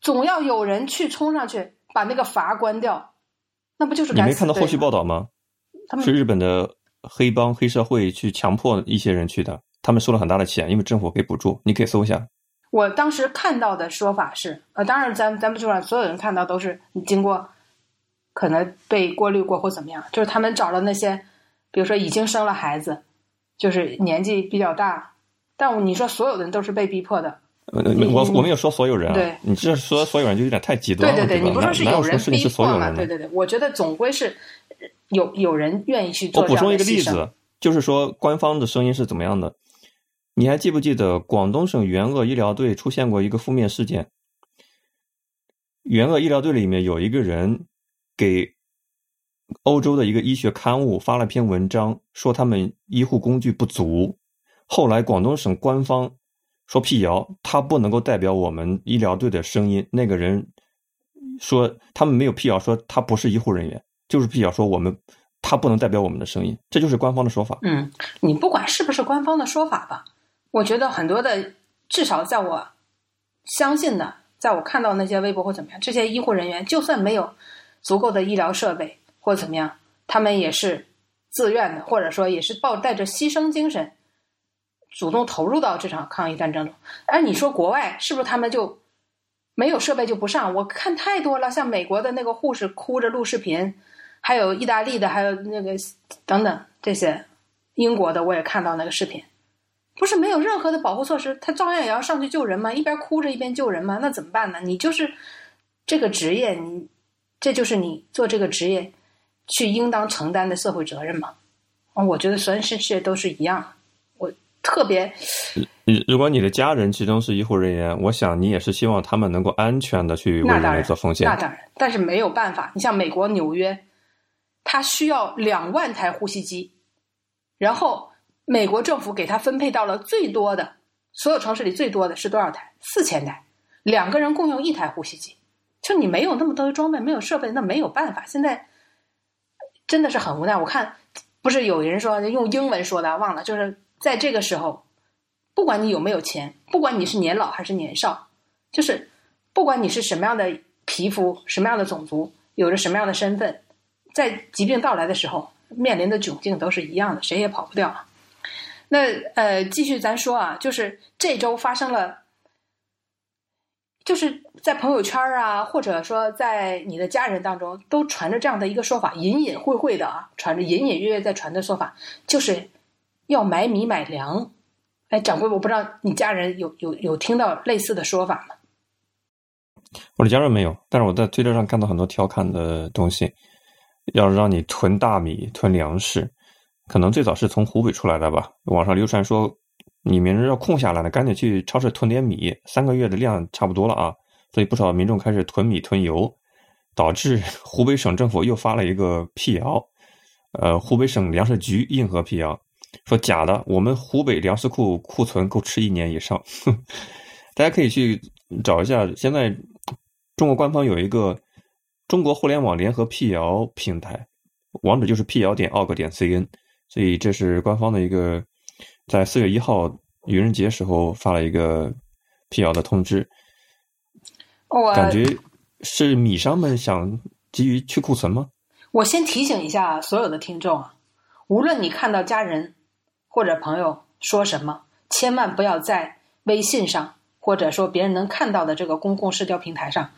总要有人去冲上去把那个阀关掉，那不就是你没看到后续报道吗？他们是日本的黑帮黑社会去强迫一些人去的，他们收了很大的钱，因为政府给补助，你可以搜一下。我当时看到的说法是，呃，当然咱咱们就说所有人看到都是你经过可能被过滤过或怎么样，就是他们找了那些，比如说已经生了孩子，就是年纪比较大，但你说所有的人都是被逼迫的，呃，我我没有说所有人啊，对你这说所有人就有点太极端了，对对，对？你不说是有人逼迫嘛？对对对，我觉得总归是有有人愿意去做我补。充一个例子，就是说官方的声音是怎么样的？你还记不记得广东省援鄂医疗队出现过一个负面事件？援鄂医疗队里面有一个人给欧洲的一个医学刊物发了篇文章，说他们医护工具不足。后来广东省官方说辟谣，他不能够代表我们医疗队的声音。那个人说他们没有辟谣，说他不是医护人员，就是辟谣说我们他不能代表我们的声音，这就是官方的说法。嗯，你不管是不是官方的说法吧，我觉得很多的，至少在我相信的，在我看到那些微博或怎么样，这些医护人员就算没有足够的医疗设备或怎么样，他们也是自愿的，或者说也是抱带着牺牲精神，主动投入到这场抗疫战争中。而你说国外是不是他们就没有设备就不上？我看太多了，像美国的那个护士哭着录视频，还有意大利的，还有那个等等这些，英国的我也看到那个视频，不是没有任何的保护措施，他照样也要上去救人吗？一边哭着一边救人吗？那怎么办呢？你就是这个职业，你这就是你做这个职业去应当承担的社会责任嘛？啊，我觉得全世界都是一样。我特别如如果你的家人其中是医护人员，我想你也是希望他们能够安全的去为人类做奉献那。当然，但是没有办法。你像美国纽约，他需要两万台呼吸机，然后美国政府给他分配到了最多的，所有城市里最多的是多少台？四千台，两个人共用一台呼吸机。就你没有那么多的装备，没有设备，那没有办法。现在真的是很无奈。我看不是有人说用英文说的，忘了，就是在这个时候，不管你有没有钱，不管你是年老还是年少，就是不管你是什么样的皮肤、什么样的种族、有着什么样的身份，在疾病到来的时候，面临的窘境都是一样的，谁也跑不掉。那呃，继续咱说啊，就是这周发生了就是在朋友圈啊，或者说在你的家人当中，都传着这样的一个说法，隐隐晦晦的啊，传着隐隐约约在传的说法，就是要买米买粮。哎，掌柜，我不知道你家人有有有听到类似的说法吗？我的家人没有，但是我在推特上看到很多调侃的东西，要让你囤大米、囤粮食，可能最早是从湖北出来的吧。网上流传说，你们要空下来了，赶紧去超市囤点米，三个月的量差不多了啊。所以不少民众开始囤米囤油，导致湖北省政府又发了一个辟谣，呃，湖北省粮食局硬核辟谣，说假的，我们湖北粮食库库存够吃一年以上。大家可以去找一下，现在。中国官方有一个中国互联网联合辟谣平台，网址就是辟谣点 org 点 cn，所以这是官方的一个在四月一号愚人节时候发了一个辟谣的通知。我感觉是米商们想急于去库存吗？我先提醒一下所有的听众啊，无论你看到家人或者朋友说什么，千万不要在微信上或者说别人能看到的这个公共社交平台上。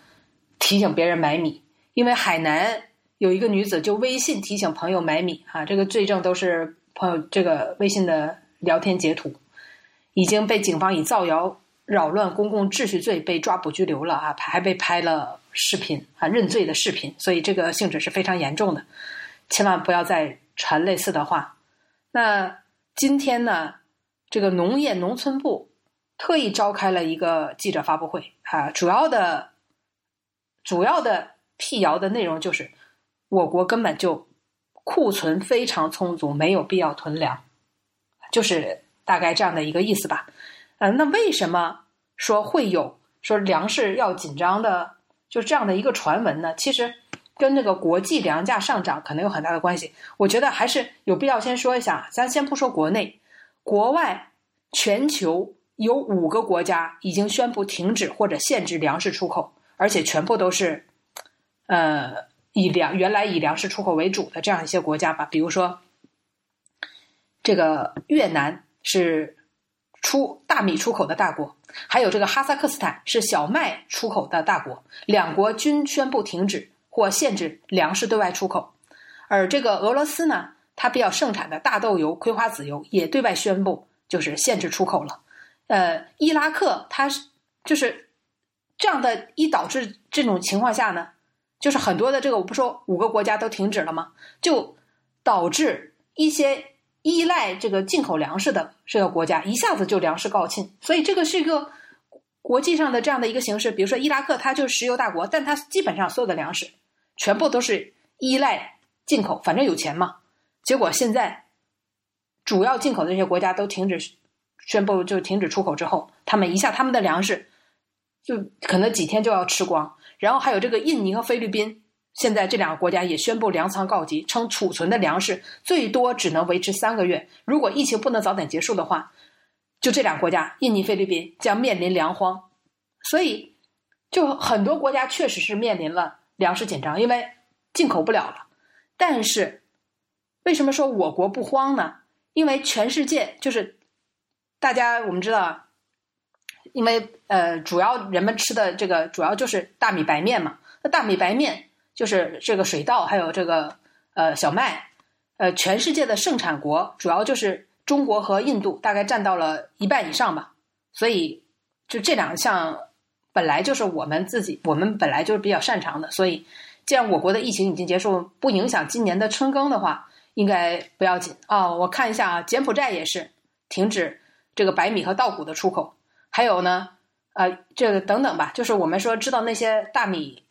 提醒别人买米，因为海南有一个女子就微信提醒朋友买米啊，这个罪证都是朋友这个微信的聊天截图，已经被警方以造谣扰乱公共秩序罪被抓捕拘留了啊，还被拍了视频啊认罪的视频，所以这个性质是非常严重的，千万不要再传类似的话。那今天呢，这个农业农村部特意召开了一个记者发布会啊，主要的。主要的辟谣的内容就是，我国根本就库存非常充足，没有必要囤粮，就是大概这样的一个意思吧。嗯，那为什么说会有说粮食要紧张的就这样的一个传闻呢？其实跟那个国际粮价上涨可能有很大的关系。我觉得还是有必要先说一下，咱先不说国内，国外全球有五个国家已经宣布停止或者限制粮食出口。而且全部都是，呃，以粮原来以粮食出口为主的这样一些国家吧，比如说，这个越南是出大米出口的大国，还有这个哈萨克斯坦是小麦出口的大国，两国均宣布停止或限制粮食对外出口。而这个俄罗斯呢，它比较盛产的大豆油、葵花籽油也对外宣布就是限制出口了。呃，伊拉克它是就是。这样的一导致这种情况下呢，就是很多的这个我不说五个国家都停止了吗？就导致一些依赖这个进口粮食的这个国家一下子就粮食告罄，所以这个是一个国际上的这样的一个形式。比如说伊拉克，它就是石油大国，但它基本上所有的粮食全部都是依赖进口，反正有钱嘛。结果现在主要进口的这些国家都停止宣布就停止出口之后，他们一下他们的粮食。就可能几天就要吃光，然后还有这个印尼和菲律宾，现在这两个国家也宣布粮仓告急，称储存的粮食最多只能维持三个月。如果疫情不能早点结束的话，就这两个国家，印尼、菲律宾将面临粮荒。所以，就很多国家确实是面临了粮食紧张，因为进口不了了。但是，为什么说我国不慌呢？因为全世界就是大家我们知道。因为呃，主要人们吃的这个主要就是大米白面嘛。那大米白面就是这个水稻，还有这个呃小麦。呃，全世界的盛产国主要就是中国和印度，大概占到了一半以上吧。所以就这两项本来就是我们自己，我们本来就是比较擅长的。所以既然我国的疫情已经结束，不影响今年的春耕的话，应该不要紧啊。我看一下啊，柬埔寨也是停止这个白米和稻谷的出口。还有呢，呃，这个等等吧，就是我们说知道那些大米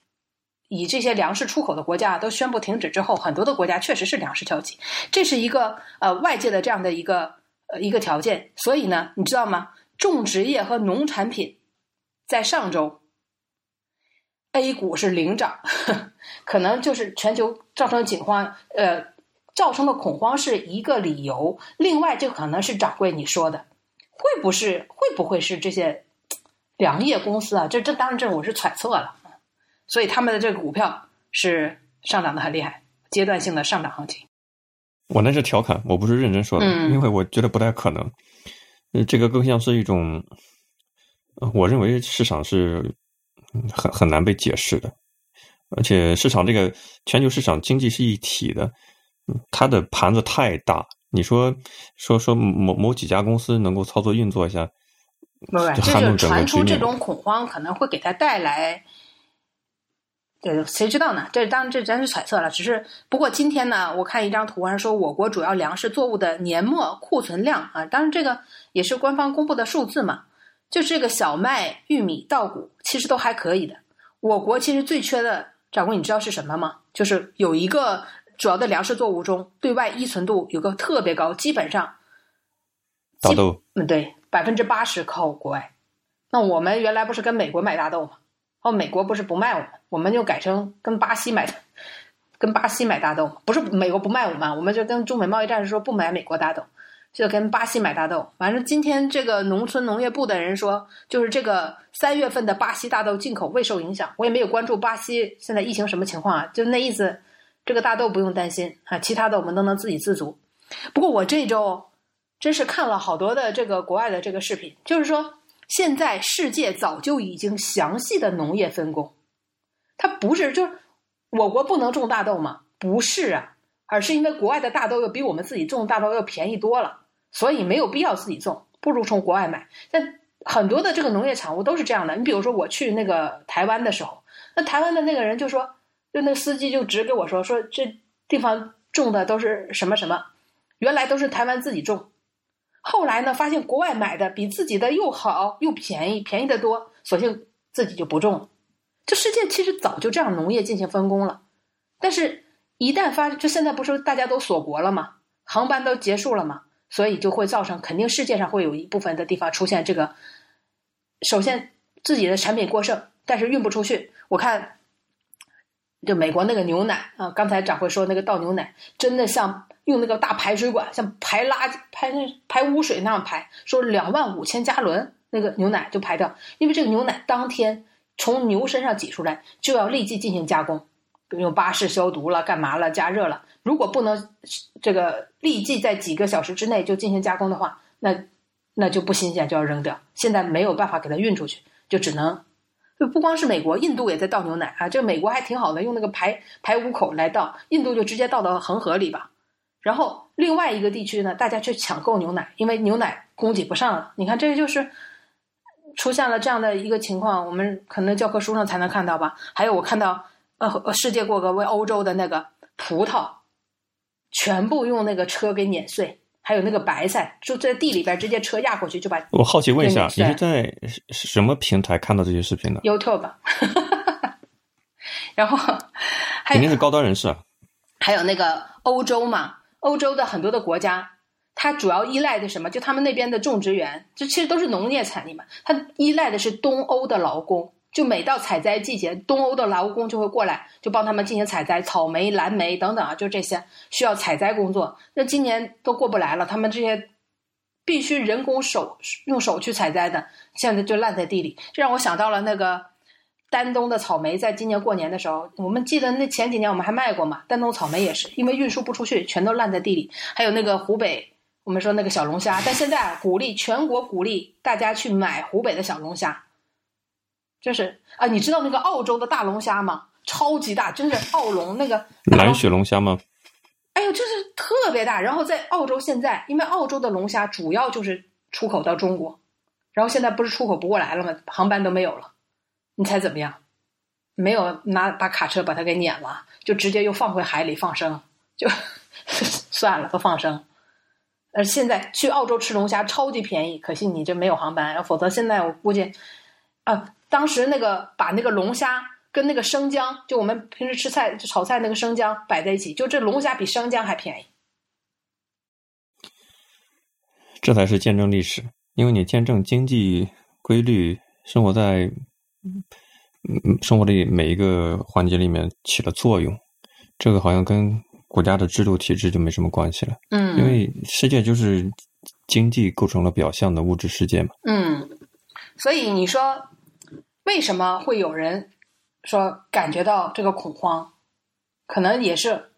以这些粮食出口的国家都宣布停止之后，很多的国家确实是粮食交集，这是一个呃外界的这样的一个呃一个条件。所以呢，你知道吗？种植业和农产品在上周 A 股是领涨，可能就是全球造成恐慌，呃，造成的恐慌是一个理由，另外就可能是掌柜你说的。会不是会不会是这些粮业公司啊？这这当然这我是揣测了，所以他们的这个股票是上涨的很厉害，阶段性的上涨行情。我那是调侃，我不是认真说的，因为我觉得不太可能。这个更像是一种，我认为市场是很很难被解释的。而且市场这个全球市场经济是一体的，它的盘子太大。你说说说某某几家公司能够操作运作一下，这就传出这种恐慌，可能会给他带来。对，谁知道呢？这当然这咱是揣测了。只是不过今天呢，我看一张图上说，我国主要粮食作物的年末库存量啊，当然这个也是官方公布的数字嘛。就这个小麦、玉米、稻谷，其实都还可以的。我国其实最缺的，掌柜你知道是什么吗？就是有一个。主要的粮食作物中，对外依存度有个特别高，基本上大豆，嗯，对，百分之八十靠国外。那我们原来不是跟美国买大豆吗？哦，美国不是不卖我们，我们就改成跟巴西买，跟巴西买大豆。不是美国不卖我们，我们就跟中美贸易战时说不买美国大豆，就跟巴西买大豆。反正今天这个农村农业部的人说，就是这个三月份的巴西大豆进口未受影响。我也没有关注巴西现在疫情什么情况啊，就那意思。这个大豆不用担心啊，其他的我们都能自给自足。不过我这周真是看了好多的这个国外的这个视频，就是说现在世界早就已经详细的农业分工，它不是就是我国不能种大豆吗？不是啊，而是因为国外的大豆要比我们自己种大豆要便宜多了，所以没有必要自己种，不如从国外买。但很多的这个农业产物都是这样的。你比如说我去那个台湾的时候，那台湾的那个人就说。就那司机就直给我说说这地方种的都是什么什么，原来都是台湾自己种，后来呢发现国外买的比自己的又好又便宜，便宜的多，索性自己就不种了。这世界其实早就这样农业进行分工了，但是一旦发，就现在不是大家都锁国了吗？航班都结束了嘛，所以就会造成肯定世界上会有一部分的地方出现这个，首先自己的产品过剩，但是运不出去。我看。就美国那个牛奶啊，刚才掌柜说那个倒牛奶，真的像用那个大排水管，像排垃圾、排那排污水那样排，说两万五千加仑那个牛奶就排掉，因为这个牛奶当天从牛身上挤出来，就要立即进行加工，用巴氏消毒了，干嘛了，加热了。如果不能这个立即在几个小时之内就进行加工的话，那那就不新鲜，就要扔掉。现在没有办法给它运出去，就只能。就不光是美国，印度也在倒牛奶啊。这美国还挺好的，用那个排排污口来倒，印度就直接倒到恒河里吧。然后另外一个地区呢，大家去抢购牛奶，因为牛奶供给不上了。你看，这个就是出现了这样的一个情况，我们可能教科书上才能看到吧。还有我看到，呃，世界各国为欧洲的那个葡萄，全部用那个车给碾碎。还有那个白菜，就在地里边直接车压过去就把。我好奇问一下，你是在什么平台看到这些视频的？YouTube。然后肯定是高端人士。还有那个欧洲嘛，欧洲的很多的国家，它主要依赖的什么？就他们那边的种植园，这其实都是农业产业嘛，它依赖的是东欧的劳工。就每到采摘季节，东欧的劳工就会过来，就帮他们进行采摘草莓、蓝莓等等啊，就这些需要采摘工作。那今年都过不来了，他们这些必须人工手用手去采摘的，现在就烂在地里。这让我想到了那个丹东的草莓，在今年过年的时候，我们记得那前几年我们还卖过嘛。丹东草莓也是因为运输不出去，全都烂在地里。还有那个湖北，我们说那个小龙虾，但现在鼓励全国鼓励大家去买湖北的小龙虾。就是啊，你知道那个澳洲的大龙虾吗？超级大，真是澳龙那个蓝血龙虾吗？哎呦，就是特别大。然后在澳洲现在，因为澳洲的龙虾主要就是出口到中国，然后现在不是出口不过来了吗？航班都没有了，你猜怎么样？没有拿把卡车把它给撵了，就直接又放回海里放生，就 算了，都放生。而现在去澳洲吃龙虾超级便宜，可惜你这没有航班，否则现在我估计啊。当时那个把那个龙虾跟那个生姜，就我们平时吃菜炒菜那个生姜摆在一起，就这龙虾比生姜还便宜。这才是见证历史，因为你见证经济规律，生活在嗯生活的每一个环节里面起了作用。这个好像跟国家的制度体制就没什么关系了。嗯，因为世界就是经济构成了表象的物质世界嘛。嗯，所以你说。为什么会有人说感觉到这个恐慌？可能也是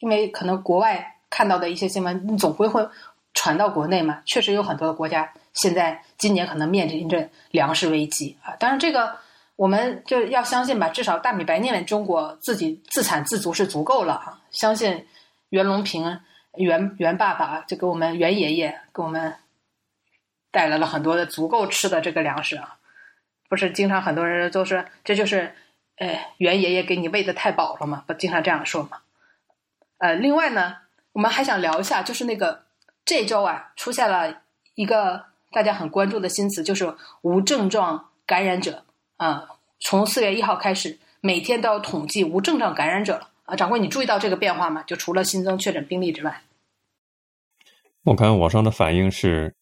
因为可能国外看到的一些新闻，总归会传到国内嘛。确实有很多的国家现在今年可能面临着粮食危机啊。当然，这个我们就要相信吧，至少大米白面中国自己自产自足是足够了啊！相信袁隆平、袁袁爸爸就给我们袁爷爷给我们带来了很多的足够吃的这个粮食啊！不是经常很多人都说这就是呃袁爷爷给你喂的太饱了嘛？不经常这样说嘛？呃，另外呢，我们还想聊一下，就是那个这周啊出现了一个大家很关注的新词，就是无症状感染者。啊，从四月一号开始，每天都要统计无症状感染者了。啊，掌柜，你注意到这个变化吗？就除了新增确诊病例之外，我看网上的反应是，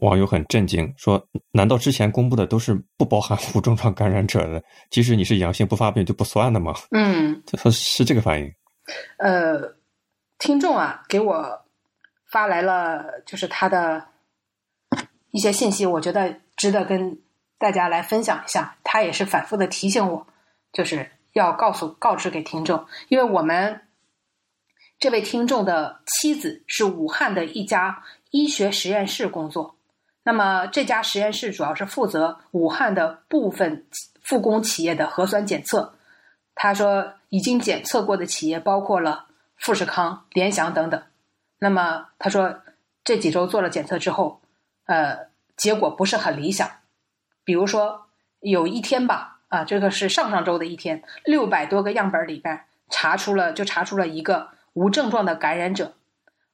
网友很震惊，说：“难道之前公布的都是不包含无症状感染者的？即使你是阳性不发病就不算的吗？”嗯，他说是这个反应。呃，听众啊，给我发来了就是他的一些信息，我觉得值得跟。大家来分享一下，他也是反复的提醒我，就是要告诉告知给听众，因为我们这位听众的妻子是武汉的一家医学实验室工作，那么这家实验室主要是负责武汉的部分复工企业的核酸检测。他说，已经检测过的企业包括了富士康、联想等等。那么他说，这几周做了检测之后，呃，结果不是很理想。比如说，有一天吧，啊，这个是上上周的一天，六百多个样本里边查出了，就查出了一个无症状的感染者，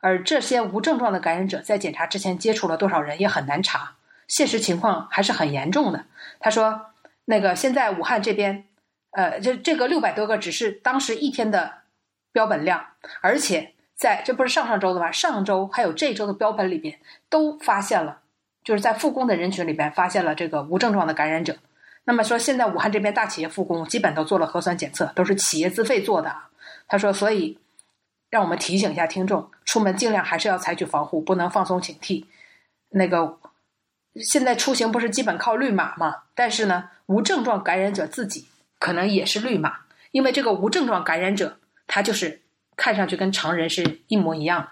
而这些无症状的感染者在检查之前接触了多少人也很难查，现实情况还是很严重的。他说，那个现在武汉这边，呃，就这个六百多个只是当时一天的标本量，而且在这不是上上周的吗？上周还有这周的标本里边都发现了。就是在复工的人群里边发现了这个无症状的感染者，那么说现在武汉这边大企业复工基本都做了核酸检测，都是企业自费做的啊。他说，所以让我们提醒一下听众，出门尽量还是要采取防护，不能放松警惕。那个现在出行不是基本靠绿码吗？但是呢，无症状感染者自己可能也是绿码，因为这个无症状感染者他就是看上去跟常人是一模一样。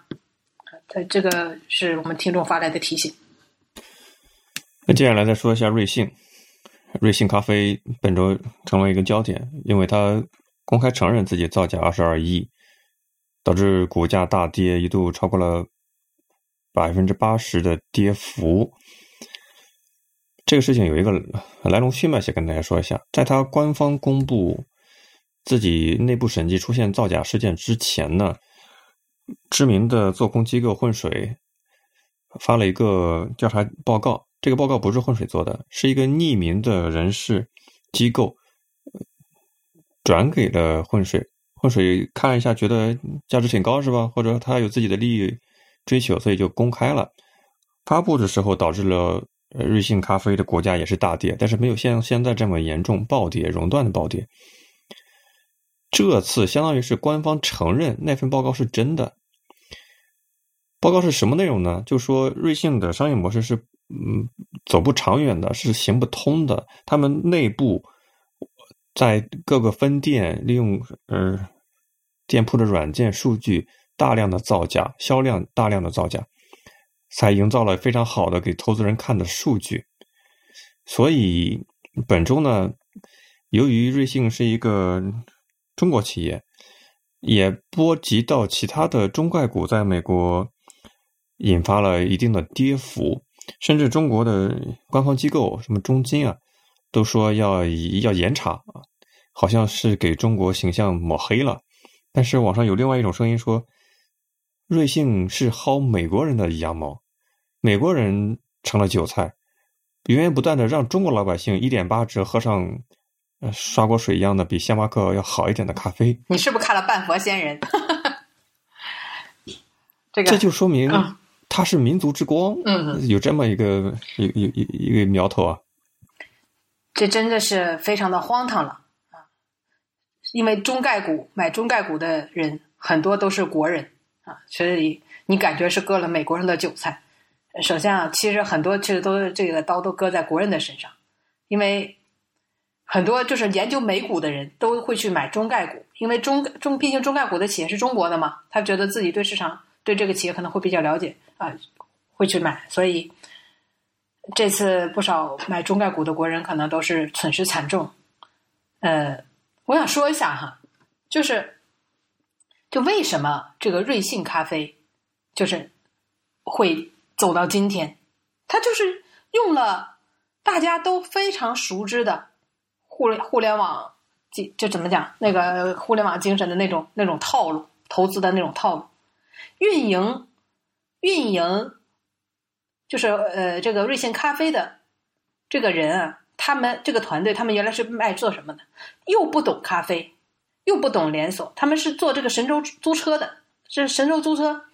他这个是我们听众发来的提醒。那接下来再说一下瑞幸，瑞幸咖啡本周成为一个焦点，因为它公开承认自己造假二十二亿，导致股价大跌，一度超过了百分之八十的跌幅。这个事情有一个来龙去脉，先跟大家说一下，在他官方公布自己内部审计出现造假事件之前呢，知名的做空机构混水发了一个调查报告。这个报告不是混水做的，是一个匿名的人士机构转给了混水。混水看一下，觉得价值挺高是吧？或者他有自己的利益追求，所以就公开了。发布的时候导致了瑞幸咖啡的股价也是大跌，但是没有像现在这么严重暴跌、熔断的暴跌。这次相当于是官方承认那份报告是真的。报告是什么内容呢？就说瑞幸的商业模式是。嗯，走不长远的是行不通的。他们内部在各个分店利用呃店铺的软件数据大量的造假，销量大量的造假，才营造了非常好的给投资人看的数据。所以本周呢，由于瑞幸是一个中国企业，也波及到其他的中概股在美国，引发了一定的跌幅。甚至中国的官方机构，什么中金啊，都说要要严查啊，好像是给中国形象抹黑了。但是网上有另外一种声音说，瑞幸是薅美国人的羊毛，美国人成了韭菜，源源不断的让中国老百姓一点八折喝上刷锅水一样的比星巴克要好一点的咖啡。你是不是看了《半佛仙人》？这个这就说明。它是民族之光，嗯，有这么一个有有有一个苗头啊，这真的是非常的荒唐了啊！因为中概股买中概股的人很多都是国人啊，所以你感觉是割了美国人的韭菜。首先啊，其实很多其实都这个刀都割在国人的身上，因为很多就是研究美股的人都会去买中概股，因为中中毕竟中概股的企业是中国的嘛，他觉得自己对市场对这个企业可能会比较了解。啊，会去买，所以这次不少买中概股的国人可能都是损失惨重。呃，我想说一下哈，就是就为什么这个瑞幸咖啡就是会走到今天，它就是用了大家都非常熟知的互联互联网精就怎么讲那个互联网精神的那种那种套路，投资的那种套路，运营运营。就是呃，这个瑞幸咖啡的这个人啊，他们这个团队，他们原来是卖做什么的？又不懂咖啡，又不懂连锁，他们是做这个神州租车的，是神州租车，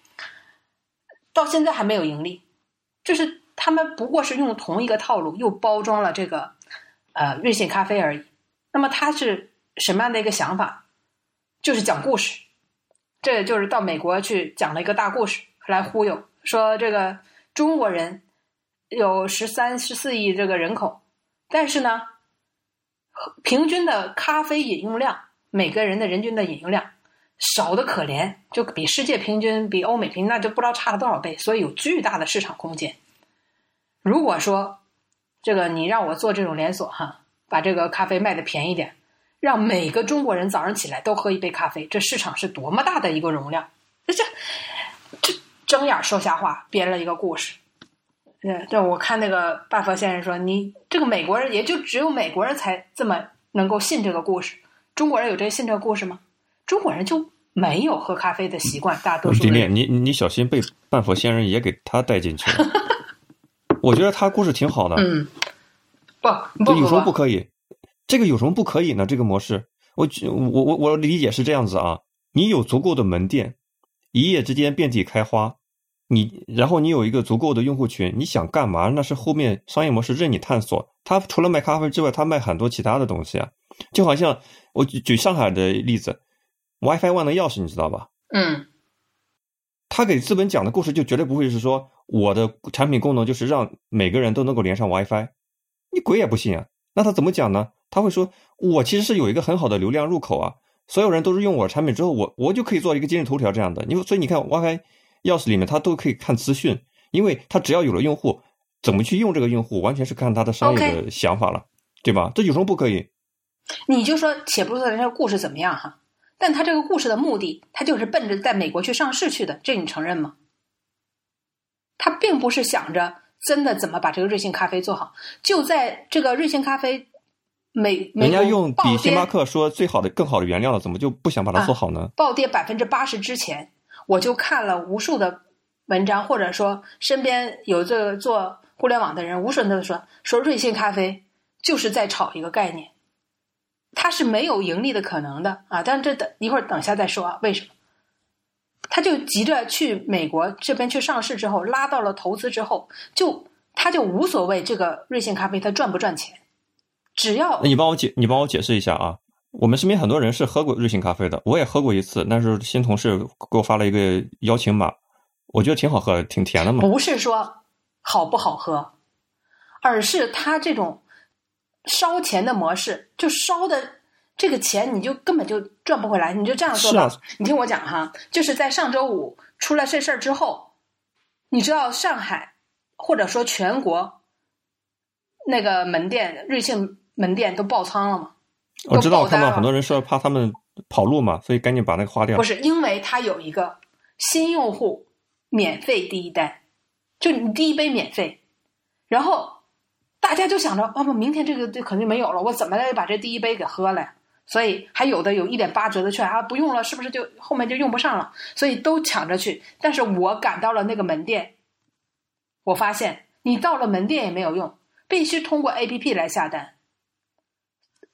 到现在还没有盈利。就是他们不过是用同一个套路，又包装了这个呃瑞幸咖啡而已。那么他是什么样的一个想法？就是讲故事，这就是到美国去讲了一个大故事来忽悠，说这个。中国人有十三十四亿这个人口，但是呢，平均的咖啡饮用量，每个人的人均的饮用量少的可怜，就比世界平均、比欧美平均那就不知道差了多少倍，所以有巨大的市场空间。如果说这个你让我做这种连锁哈，把这个咖啡卖的便宜点，让每个中国人早上起来都喝一杯咖啡，这市场是多么大的一个容量？这这。睁眼说瞎话，编了一个故事。对，这我看那个巴佛先生说，你这个美国人也就只有美国人才这么能够信这个故事，中国人有这信这个故事吗？中国人就没有喝咖啡的习惯，大多数。丁丁，你你小心被半佛先生也给他带进去了。我觉得他故事挺好的。嗯，不，不有什么不可以？这个有什么不可以呢？这个模式，我我我我理解是这样子啊，你有足够的门店，一夜之间遍地开花。你然后你有一个足够的用户群，你想干嘛？那是后面商业模式任你探索。他除了卖咖啡之外，他卖很多其他的东西啊。就好像我举举上海的例子，WiFi One 的钥匙，你知道吧？嗯。他给资本讲的故事就绝对不会是说我的产品功能就是让每个人都能够连上 WiFi，你鬼也不信啊。那他怎么讲呢？他会说，我其实是有一个很好的流量入口啊，所有人都是用我产品之后，我我就可以做一个今日头条这样的。你所以你看 WiFi。钥匙里面，他都可以看资讯，因为他只要有了用户，怎么去用这个用户，完全是看他的商业的想法了，对吧？这有什么不可以？你就说，且不说人家故事怎么样哈，但他这个故事的目的，他就是奔着在美国去上市去的，这你承认吗？他并不是想着真的怎么把这个瑞幸咖啡做好，就在这个瑞幸咖啡美人家用比星巴克说最好的、更好的原料了，怎么就不想把它做好呢？暴跌百分之八十之前。我就看了无数的文章，或者说身边有这个做互联网的人，无数人都说说瑞幸咖啡就是在炒一个概念，它是没有盈利的可能的啊！但这等一会儿等下再说啊，为什么？他就急着去美国这边去上市之后，拉到了投资之后，就他就无所谓这个瑞幸咖啡它赚不赚钱，只要你帮我解，你帮我解释一下啊。我们身边很多人是喝过瑞幸咖啡的，我也喝过一次。那时候新同事给我发了一个邀请码，我觉得挺好喝，挺甜的嘛。不是说好不好喝，而是他这种烧钱的模式，就烧的这个钱你就根本就赚不回来。你就这样说吧，你听我讲哈，就是在上周五出了这事儿之后，你知道上海或者说全国那个门店瑞幸门店都爆仓了吗？我知道，我看到很多人说怕他们跑路嘛，所以赶紧把那个花掉。不是，因为他有一个新用户免费第一单，就你第一杯免费，然后大家就想着，哦不，明天这个肯定没有了，我怎么来把这第一杯给喝了？所以还有的有一点八折的券啊，不用了，是不是就后面就用不上了？所以都抢着去。但是我赶到了那个门店，我发现你到了门店也没有用，必须通过 A P P 来下单。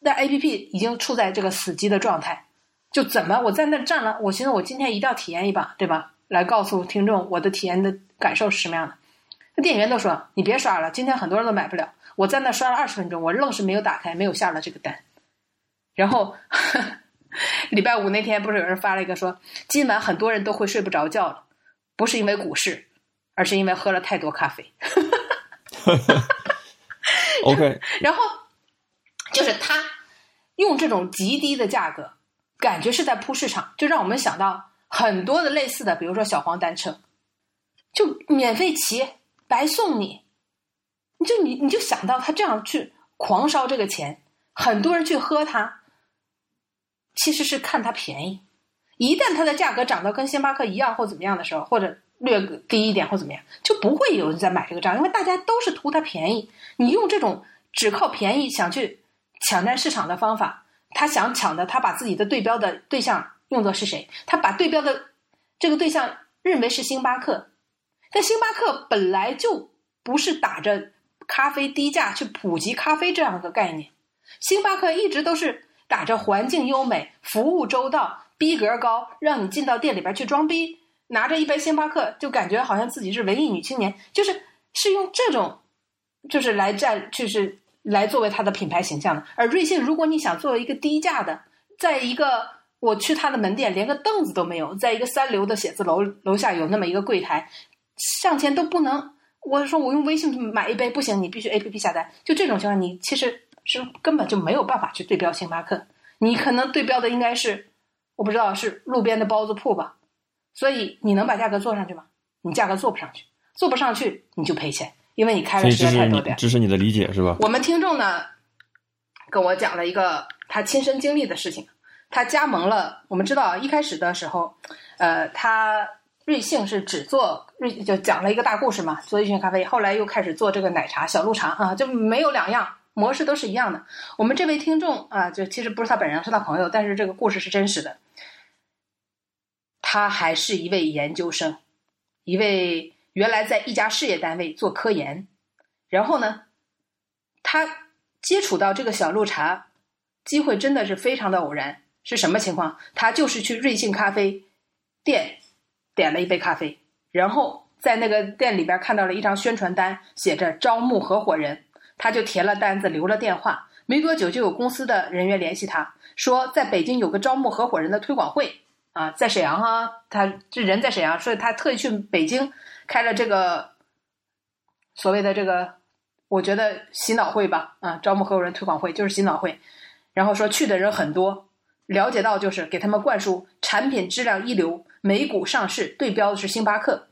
那 A P P 已经处在这个死机的状态，就怎么我在那站了？我寻思我今天一定要体验一把，对吧？来告诉听众我的体验的感受是什么样的。那店员都说你别刷了，今天很多人都买不了。我在那刷了二十分钟，我愣是没有打开，没有下了这个单。然后 礼拜五那天不是有人发了一个说今晚很多人都会睡不着觉了，不是因为股市，而是因为喝了太多咖啡。OK，然后。就是他用这种极低的价格，感觉是在铺市场，就让我们想到很多的类似的，比如说小黄单车，就免费骑，白送你，你就你你就想到他这样去狂烧这个钱，很多人去喝它，其实是看它便宜。一旦它的价格涨到跟星巴克一样或怎么样的时候，或者略低一点或怎么样，就不会有人再买这个账，因为大家都是图它便宜。你用这种只靠便宜想去抢占市场的方法，他想抢的，他把自己的对标的对象用作是谁？他把对标的这个对象认为是星巴克，但星巴克本来就不是打着咖啡低价去普及咖啡这样一个概念，星巴克一直都是打着环境优美、服务周到。逼格高，让你进到店里边去装逼，拿着一杯星巴克就感觉好像自己是文艺女青年，就是是用这种，就是来占，就是来作为它的品牌形象的。而瑞幸，如果你想作为一个低价的，在一个我去他的门店，连个凳子都没有，在一个三流的写字楼楼下有那么一个柜台，上前都不能。我说我用微信买一杯不行，你必须 A P P 下单。就这种情况，你其实是根本就没有办法去对标星巴克，你可能对标的应该是。我不知道是路边的包子铺吧，所以你能把价格做上去吗？你价格做不上去，做不上去你就赔钱，因为你开了时间太多点。这是你的理解是吧？我们听众呢跟我讲了一个他亲身经历的事情，他加盟了。我们知道一开始的时候，呃，他瑞幸是只做瑞，就讲了一个大故事嘛，做瑞幸咖啡。后来又开始做这个奶茶小鹿茶啊，就没有两样。模式都是一样的。我们这位听众啊，就其实不是他本人，是他朋友，但是这个故事是真实的。他还是一位研究生，一位原来在一家事业单位做科研，然后呢，他接触到这个小鹿茶机会真的是非常的偶然。是什么情况？他就是去瑞幸咖啡店点了一杯咖啡，然后在那个店里边看到了一张宣传单，写着招募合伙人。他就填了单子，留了电话，没多久就有公司的人员联系他，说在北京有个招募合伙人的推广会啊，在沈阳啊，他这人在沈阳，所以他特意去北京开了这个所谓的这个，我觉得洗脑会吧，啊，招募合伙人推广会就是洗脑会，然后说去的人很多，了解到就是给他们灌输产品质量一流，美股上市，对标的是星巴克。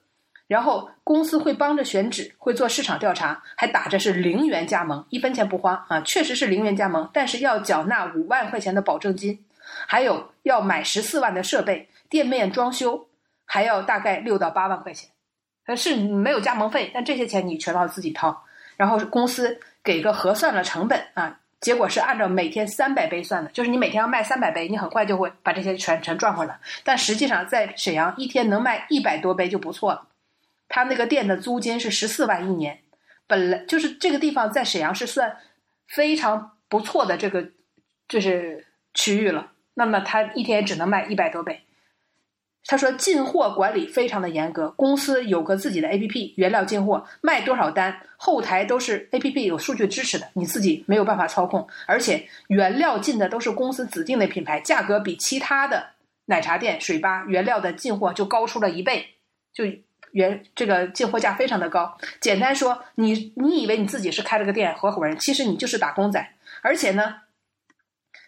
然后公司会帮着选址，会做市场调查，还打着是零元加盟，一分钱不花啊，确实是零元加盟，但是要缴纳五万块钱的保证金，还有要买十四万的设备，店面装修还要大概六到八万块钱，呃是没有加盟费，但这些钱你全要自己掏。然后公司给个核算了成本啊，结果是按照每天三百杯算的，就是你每天要卖三百杯，你很快就会把这些全全赚回来。但实际上在沈阳一天能卖一百多杯就不错了。他那个店的租金是十四万一年，本来就是这个地方在沈阳是算非常不错的这个就是区域了。那么他一天只能卖一百多杯。他说进货管理非常的严格，公司有个自己的 A P P，原料进货卖多少单，后台都是 A P P 有数据支持的，你自己没有办法操控。而且原料进的都是公司指定的品牌，价格比其他的奶茶店、水吧原料的进货就高出了一倍，就。原这个进货价非常的高，简单说，你你以为你自己是开了个店合伙人，其实你就是打工仔。而且呢，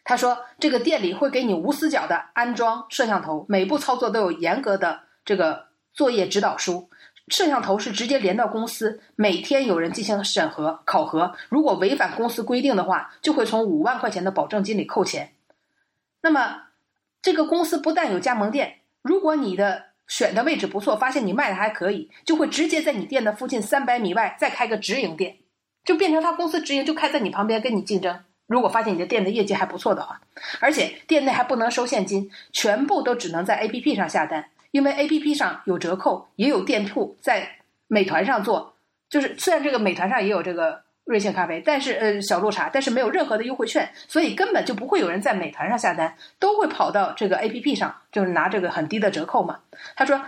他说这个店里会给你无死角的安装摄像头，每步操作都有严格的这个作业指导书，摄像头是直接连到公司，每天有人进行审核考核，如果违反公司规定的话，就会从五万块钱的保证金里扣钱。那么这个公司不但有加盟店，如果你的选的位置不错，发现你卖的还可以，就会直接在你店的附近三百米外再开个直营店，就变成他公司直营，就开在你旁边跟你竞争。如果发现你的店的业绩还不错的话，而且店内还不能收现金，全部都只能在 APP 上下单，因为 APP 上有折扣，也有店铺在美团上做，就是虽然这个美团上也有这个。瑞幸咖啡，但是呃小鹿茶，但是没有任何的优惠券，所以根本就不会有人在美团上下单，都会跑到这个 A P P 上，就是拿这个很低的折扣嘛。他说，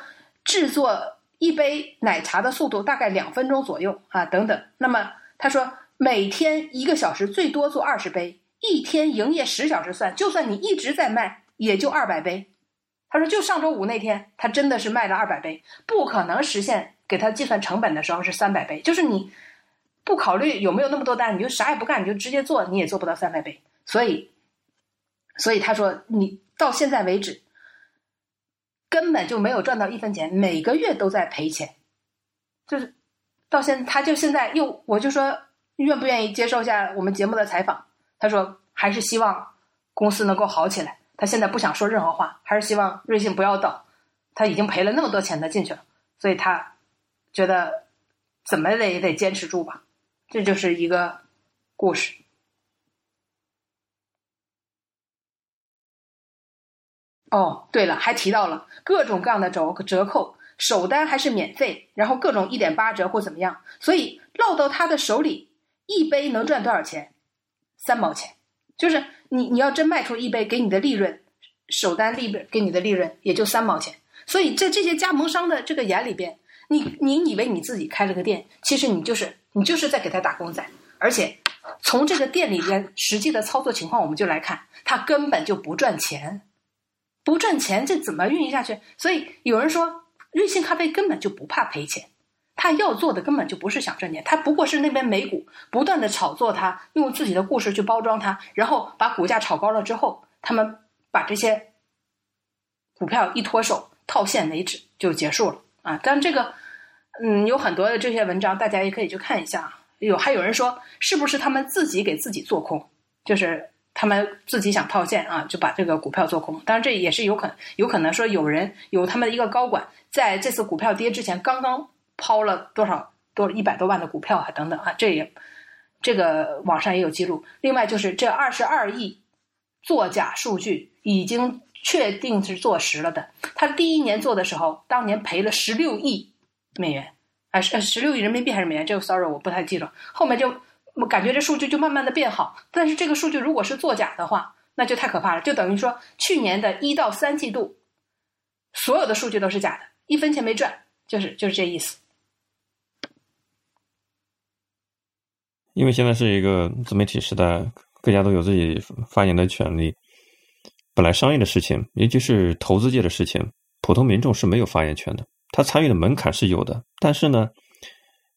制作一杯奶茶的速度大概两分钟左右啊，等等。那么他说，每天一个小时最多做二十杯，一天营业十小时算，就算你一直在卖，也就二百杯。他说，就上周五那天，他真的是卖了二百杯，不可能实现给他计算成本的时候是三百杯，就是你。不考虑有没有那么多单，你就啥也不干，你就直接做，你也做不到三百杯。所以，所以他说，你到现在为止根本就没有赚到一分钱，每个月都在赔钱。就是到现，他就现在又，我就说愿不愿意接受一下我们节目的采访？他说还是希望公司能够好起来。他现在不想说任何话，还是希望瑞幸不要倒。他已经赔了那么多钱他进去了，所以他觉得怎么得也得坚持住吧。这就是一个故事。哦，对了，还提到了各种各样的折折扣，首单还是免费，然后各种一点八折或怎么样，所以落到他的手里，一杯能赚多少钱？三毛钱，就是你你要真卖出一杯，给你的利润，首单利润给你的利润也就三毛钱。所以在这些加盟商的这个眼里边，你你以为你自己开了个店，其实你就是你就是在给他打工仔，而且从这个店里边实际的操作情况，我们就来看，他根本就不赚钱。不赚钱，这怎么运营下去？所以有人说，瑞幸咖啡根本就不怕赔钱，他要做的根本就不是想赚钱，他不过是那边美股不断的炒作它，用自己的故事去包装它，然后把股价炒高了之后，他们把这些股票一脱手套现为止就结束了啊！但这个，嗯，有很多的这些文章，大家也可以去看一下。有还有人说，是不是他们自己给自己做空？就是。他们自己想套现啊，就把这个股票做空。当然，这也是有可有可能说有人有他们的一个高管在这次股票跌之前刚刚抛了多少多一百多万的股票啊等等啊，这也这个网上也有记录。另外就是这二十二亿作假数据已经确定是坐实了的。他第一年做的时候，当年赔了十六亿美元，哎十十六亿人民币还是美元？这个 sorry 我不太记了。后面就。我感觉这数据就慢慢的变好，但是这个数据如果是作假的话，那就太可怕了。就等于说，去年的一到三季度，所有的数据都是假的，一分钱没赚，就是就是这意思。因为现在是一个自媒体时代，各家都有自己发言的权利。本来商业的事情，尤其是投资界的事情，普通民众是没有发言权的。他参与的门槛是有的，但是呢。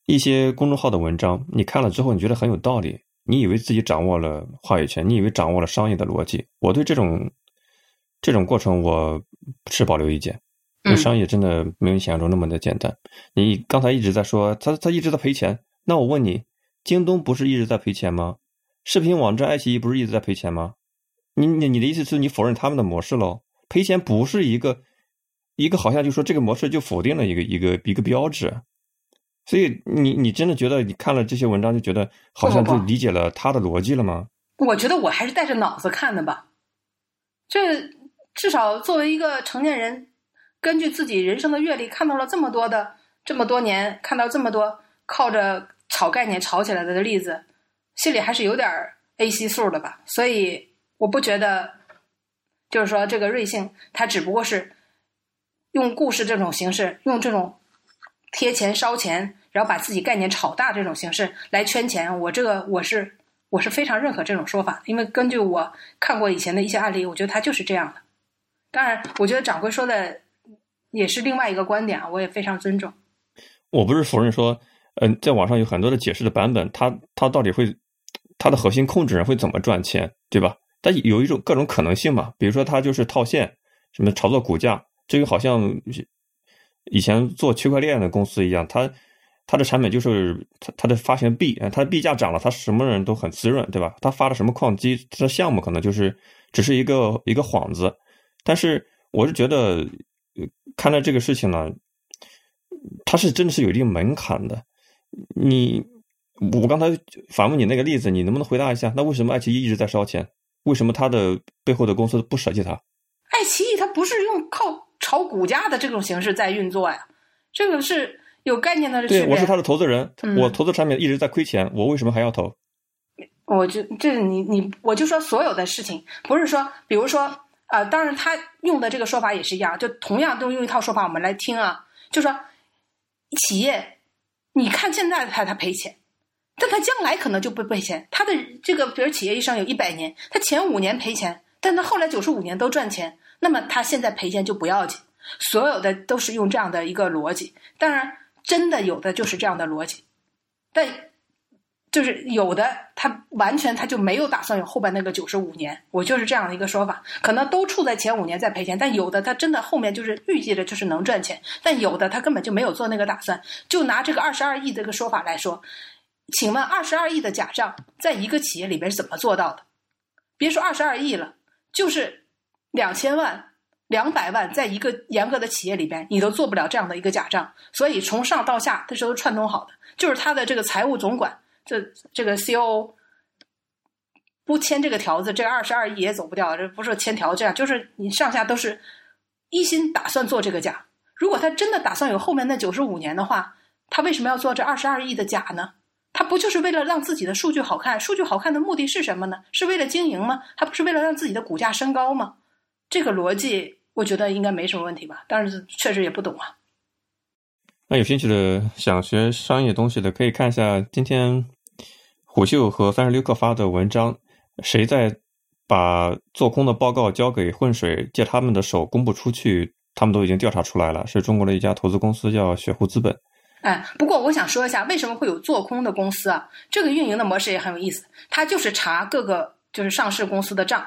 一些公众号的文章，你看了之后，你觉得很有道理，你以为自己掌握了话语权，你以为掌握了商业的逻辑。我对这种这种过程，我持保留意见。因为商业真的没有想象中那么的简单。你刚才一直在说他他一直在赔钱，那我问你，京东不是一直在赔钱吗？视频网站爱奇艺不是一直在赔钱吗？你你你的意思是你否认他们的模式喽？赔钱不是一个一个好像就说这个模式就否定了一个一个一个标志。所以你你真的觉得你看了这些文章就觉得好像就理解了他的逻辑了吗？我觉得我还是带着脑子看的吧。这至少作为一个成年人，根据自己人生的阅历，看到了这么多的这么多年，看到这么多靠着炒概念炒起来的例子，心里还是有点 A C 数的吧。所以我不觉得，就是说这个瑞幸，它只不过是用故事这种形式，用这种。贴钱烧钱，然后把自己概念炒大这种形式来圈钱，我这个我是我是非常认可这种说法，因为根据我看过以前的一些案例，我觉得他就是这样的。当然，我觉得掌柜说的也是另外一个观点啊，我也非常尊重。我不是否认说，嗯，在网上有很多的解释的版本，它它到底会它的核心控制人会怎么赚钱，对吧？但有一种各种可能性嘛，比如说它就是套现，什么炒作股价，这个好像。以前做区块链的公司一样，它它的产品就是它它的发行币，它的币价涨了，它什么人都很滋润，对吧？它发的什么矿机，它的项目可能就是只是一个一个幌子。但是我是觉得，看待这个事情呢，它是真的是有一定门槛的。你我刚才反问你那个例子，你能不能回答一下？那为什么爱奇艺一直在烧钱？为什么它的背后的公司不舍弃它？爱奇艺它不是用靠。炒股价的这种形式在运作呀，这个是有概念的。对，我是他的投资人，我投资产品一直在亏钱，我为什么还要投？我就这你你我就说所有的事情，不是说，比如说啊，当然他用的这个说法也是一样，就同样都用一套说法，我们来听啊，就说企业，你看现在他他赔钱，但他将来可能就不赔钱。他的这个比如企业一生有一百年，他前五年赔钱，但他后来九十五年都赚钱。那么他现在赔钱就不要紧，所有的都是用这样的一个逻辑。当然，真的有的就是这样的逻辑，但就是有的他完全他就没有打算有后边那个九十五年。我就是这样的一个说法，可能都处在前五年在赔钱，但有的他真的后面就是预计着就是能赚钱，但有的他根本就没有做那个打算。就拿这个二十二亿这个说法来说，请问二十二亿的假账在一个企业里边是怎么做到的？别说二十二亿了，就是两千万、两百万，在一个严格的企业里边，你都做不了这样的一个假账。所以从上到下，它是都串通好的，就是他的这个财务总管，这这个 C.O. 不签这个条子，这二十二亿也走不掉。这不是签条这样，就是你上下都是一心打算做这个假。如果他真的打算有后面那九十五年的话，他为什么要做这二十二亿的假呢？他不就是为了让自己的数据好看？数据好看的目的是什么呢？是为了经营吗？还不是为了让自己的股价升高吗？这个逻辑，我觉得应该没什么问题吧。但是确实也不懂啊。那有兴趣的想学商业东西的，可以看一下今天虎嗅和三十六氪发的文章。谁在把做空的报告交给混水，借他们的手公布出去？他们都已经调查出来了，是中国的一家投资公司，叫雪狐资本。哎，不过我想说一下，为什么会有做空的公司啊？这个运营的模式也很有意思，它就是查各个就是上市公司的账，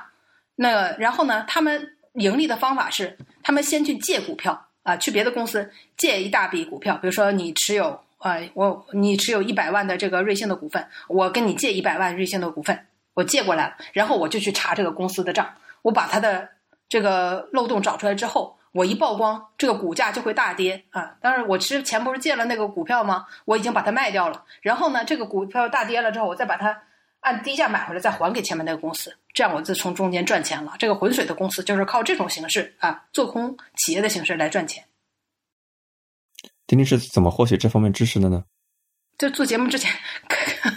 那然后呢，他们盈利的方法是，他们先去借股票啊，去别的公司借一大笔股票，比如说你持有啊，我你持有一百万的这个瑞幸的股份，我跟你借一百万瑞幸的股份。我借过来了，然后我就去查这个公司的账，我把它的这个漏洞找出来之后，我一曝光，这个股价就会大跌啊！当然，我之前不是借了那个股票吗？我已经把它卖掉了，然后呢，这个股票大跌了之后，我再把它按低价买回来，再还给前面那个公司，这样我就从中间赚钱了。这个浑水的公司就是靠这种形式啊，做空企业的形式来赚钱。丁丁是怎么获取这方面知识的呢？就做节目之前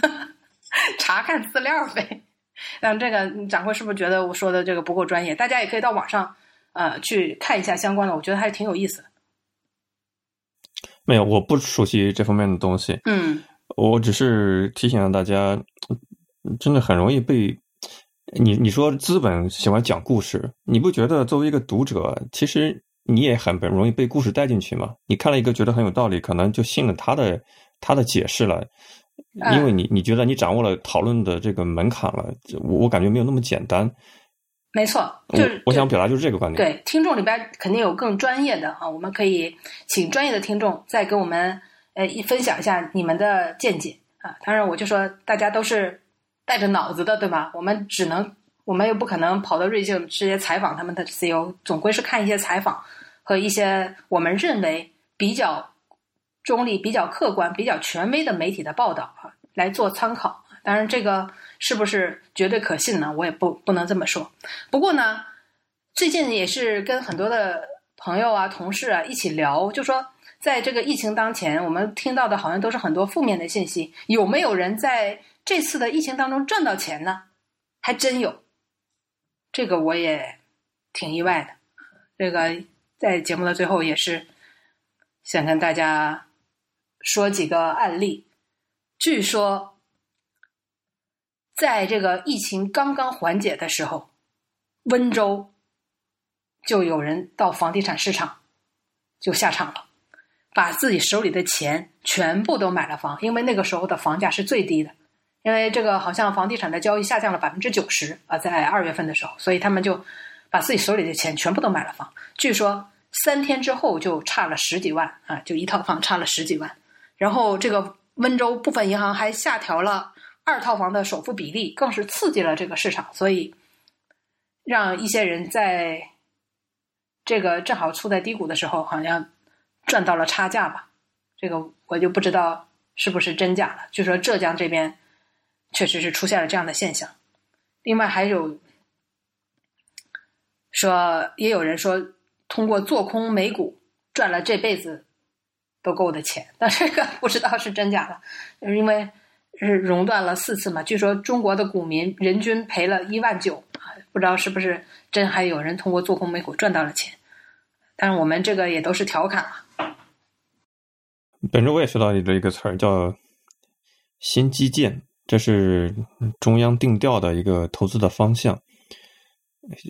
查看资料呗。嗯，这个掌柜是不是觉得我说的这个不够专业？大家也可以到网上呃去看一下相关的，我觉得还是挺有意思的。没有，我不熟悉这方面的东西。嗯，我只是提醒了大家，真的很容易被你你说资本喜欢讲故事，你不觉得作为一个读者，其实你也很容易被故事带进去嘛？你看了一个觉得很有道理，可能就信了他的他的解释了。因为你你觉得你掌握了讨论的这个门槛了，我我感觉没有那么简单。没错，就是我想表达就是这个观点。对，听众里边肯定有更专业的啊，我们可以请专业的听众再给我们呃分享一下你们的见解啊。当然，我就说大家都是带着脑子的，对吧？我们只能，我们又不可能跑到瑞幸直接采访他们的 CEO，总归是看一些采访和一些我们认为比较。中立、比较客观、比较权威的媒体的报道啊，来做参考。当然，这个是不是绝对可信呢？我也不不能这么说。不过呢，最近也是跟很多的朋友啊、同事啊一起聊，就说在这个疫情当前，我们听到的好像都是很多负面的信息。有没有人在这次的疫情当中赚到钱呢？还真有，这个我也挺意外的。这个在节目的最后也是想跟大家。说几个案例，据说，在这个疫情刚刚缓解的时候，温州就有人到房地产市场就下场了，把自己手里的钱全部都买了房，因为那个时候的房价是最低的，因为这个好像房地产的交易下降了百分之九十啊，在二月份的时候，所以他们就把自己手里的钱全部都买了房。据说三天之后就差了十几万啊，就一套房差了十几万。然后，这个温州部分银行还下调了二套房的首付比例，更是刺激了这个市场，所以让一些人在这个正好处在低谷的时候，好像赚到了差价吧。这个我就不知道是不是真假了。据说浙江这边确实是出现了这样的现象。另外还有说，也有人说通过做空美股赚了这辈子。都够的钱，但这个不知道是真假的，因为是熔断了四次嘛。据说中国的股民人均赔了一万九，不知道是不是真，还有人通过做空美股赚到了钱。但是我们这个也都是调侃了。本周我也学到了一个词儿，叫“新基建”，这是中央定调的一个投资的方向，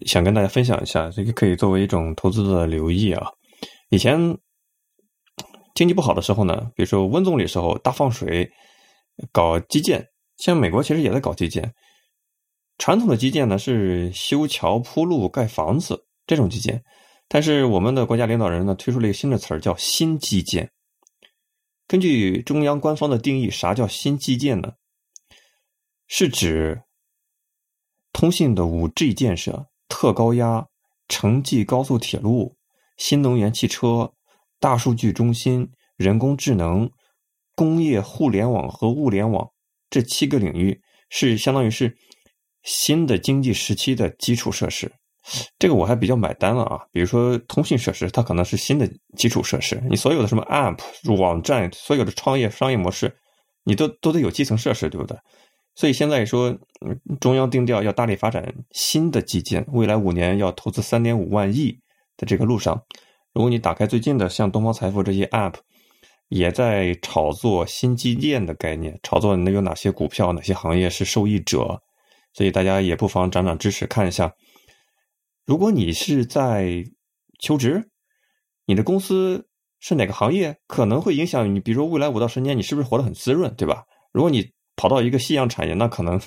想跟大家分享一下，这个可以作为一种投资的留意啊。以前。经济不好的时候呢，比如说温总理时候大放水，搞基建，像美国其实也在搞基建。传统的基建呢是修桥铺路盖房子这种基建，但是我们的国家领导人呢推出了一个新的词儿叫新基建。根据中央官方的定义，啥叫新基建呢？是指通信的五 G 建设、特高压、城际高速铁路、新能源汽车、大数据中心、人工智能、工业互联网和物联网这七个领域，是相当于是新的经济时期的基础设施。这个我还比较买单了啊，比如说通讯设施，它可能是新的基础设施。你所有的什么 App、网站，所有的创业商业模式，你都都得有基层设施，对不对？所以现在说，中央定调要大力发展新的基建，未来五年要投资三点五万亿的这个路上，如果你打开最近的像东方财富这些 App，也在炒作新基建的概念，炒作能有哪些股票、哪些行业是受益者，所以大家也不妨涨涨知识，看一下。如果你是在求职，你的公司是哪个行业，可能会影响你。比如说，未来五到十年，你是不是活得很滋润，对吧？如果你跑到一个夕阳产业，那可能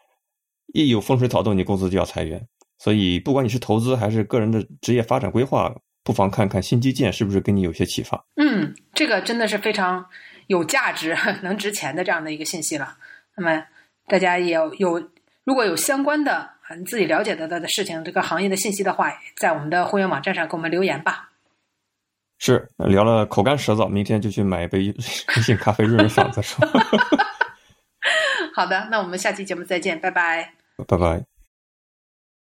一有风吹草动，你公司就要裁员。所以，不管你是投资还是个人的职业发展规划，不妨看看新基建是不是给你有些启发。嗯，这个真的是非常有价值、能值钱的这样的一个信息了。那么，大家也有如果有相关的。你自己了解的的的事情，这个行业的信息的话，在我们的会员网站上给我们留言吧。是聊了口干舌燥，明天就去买一杯 瑞幸咖啡润润嗓子。好的，那我们下期节目再见，拜拜。拜拜。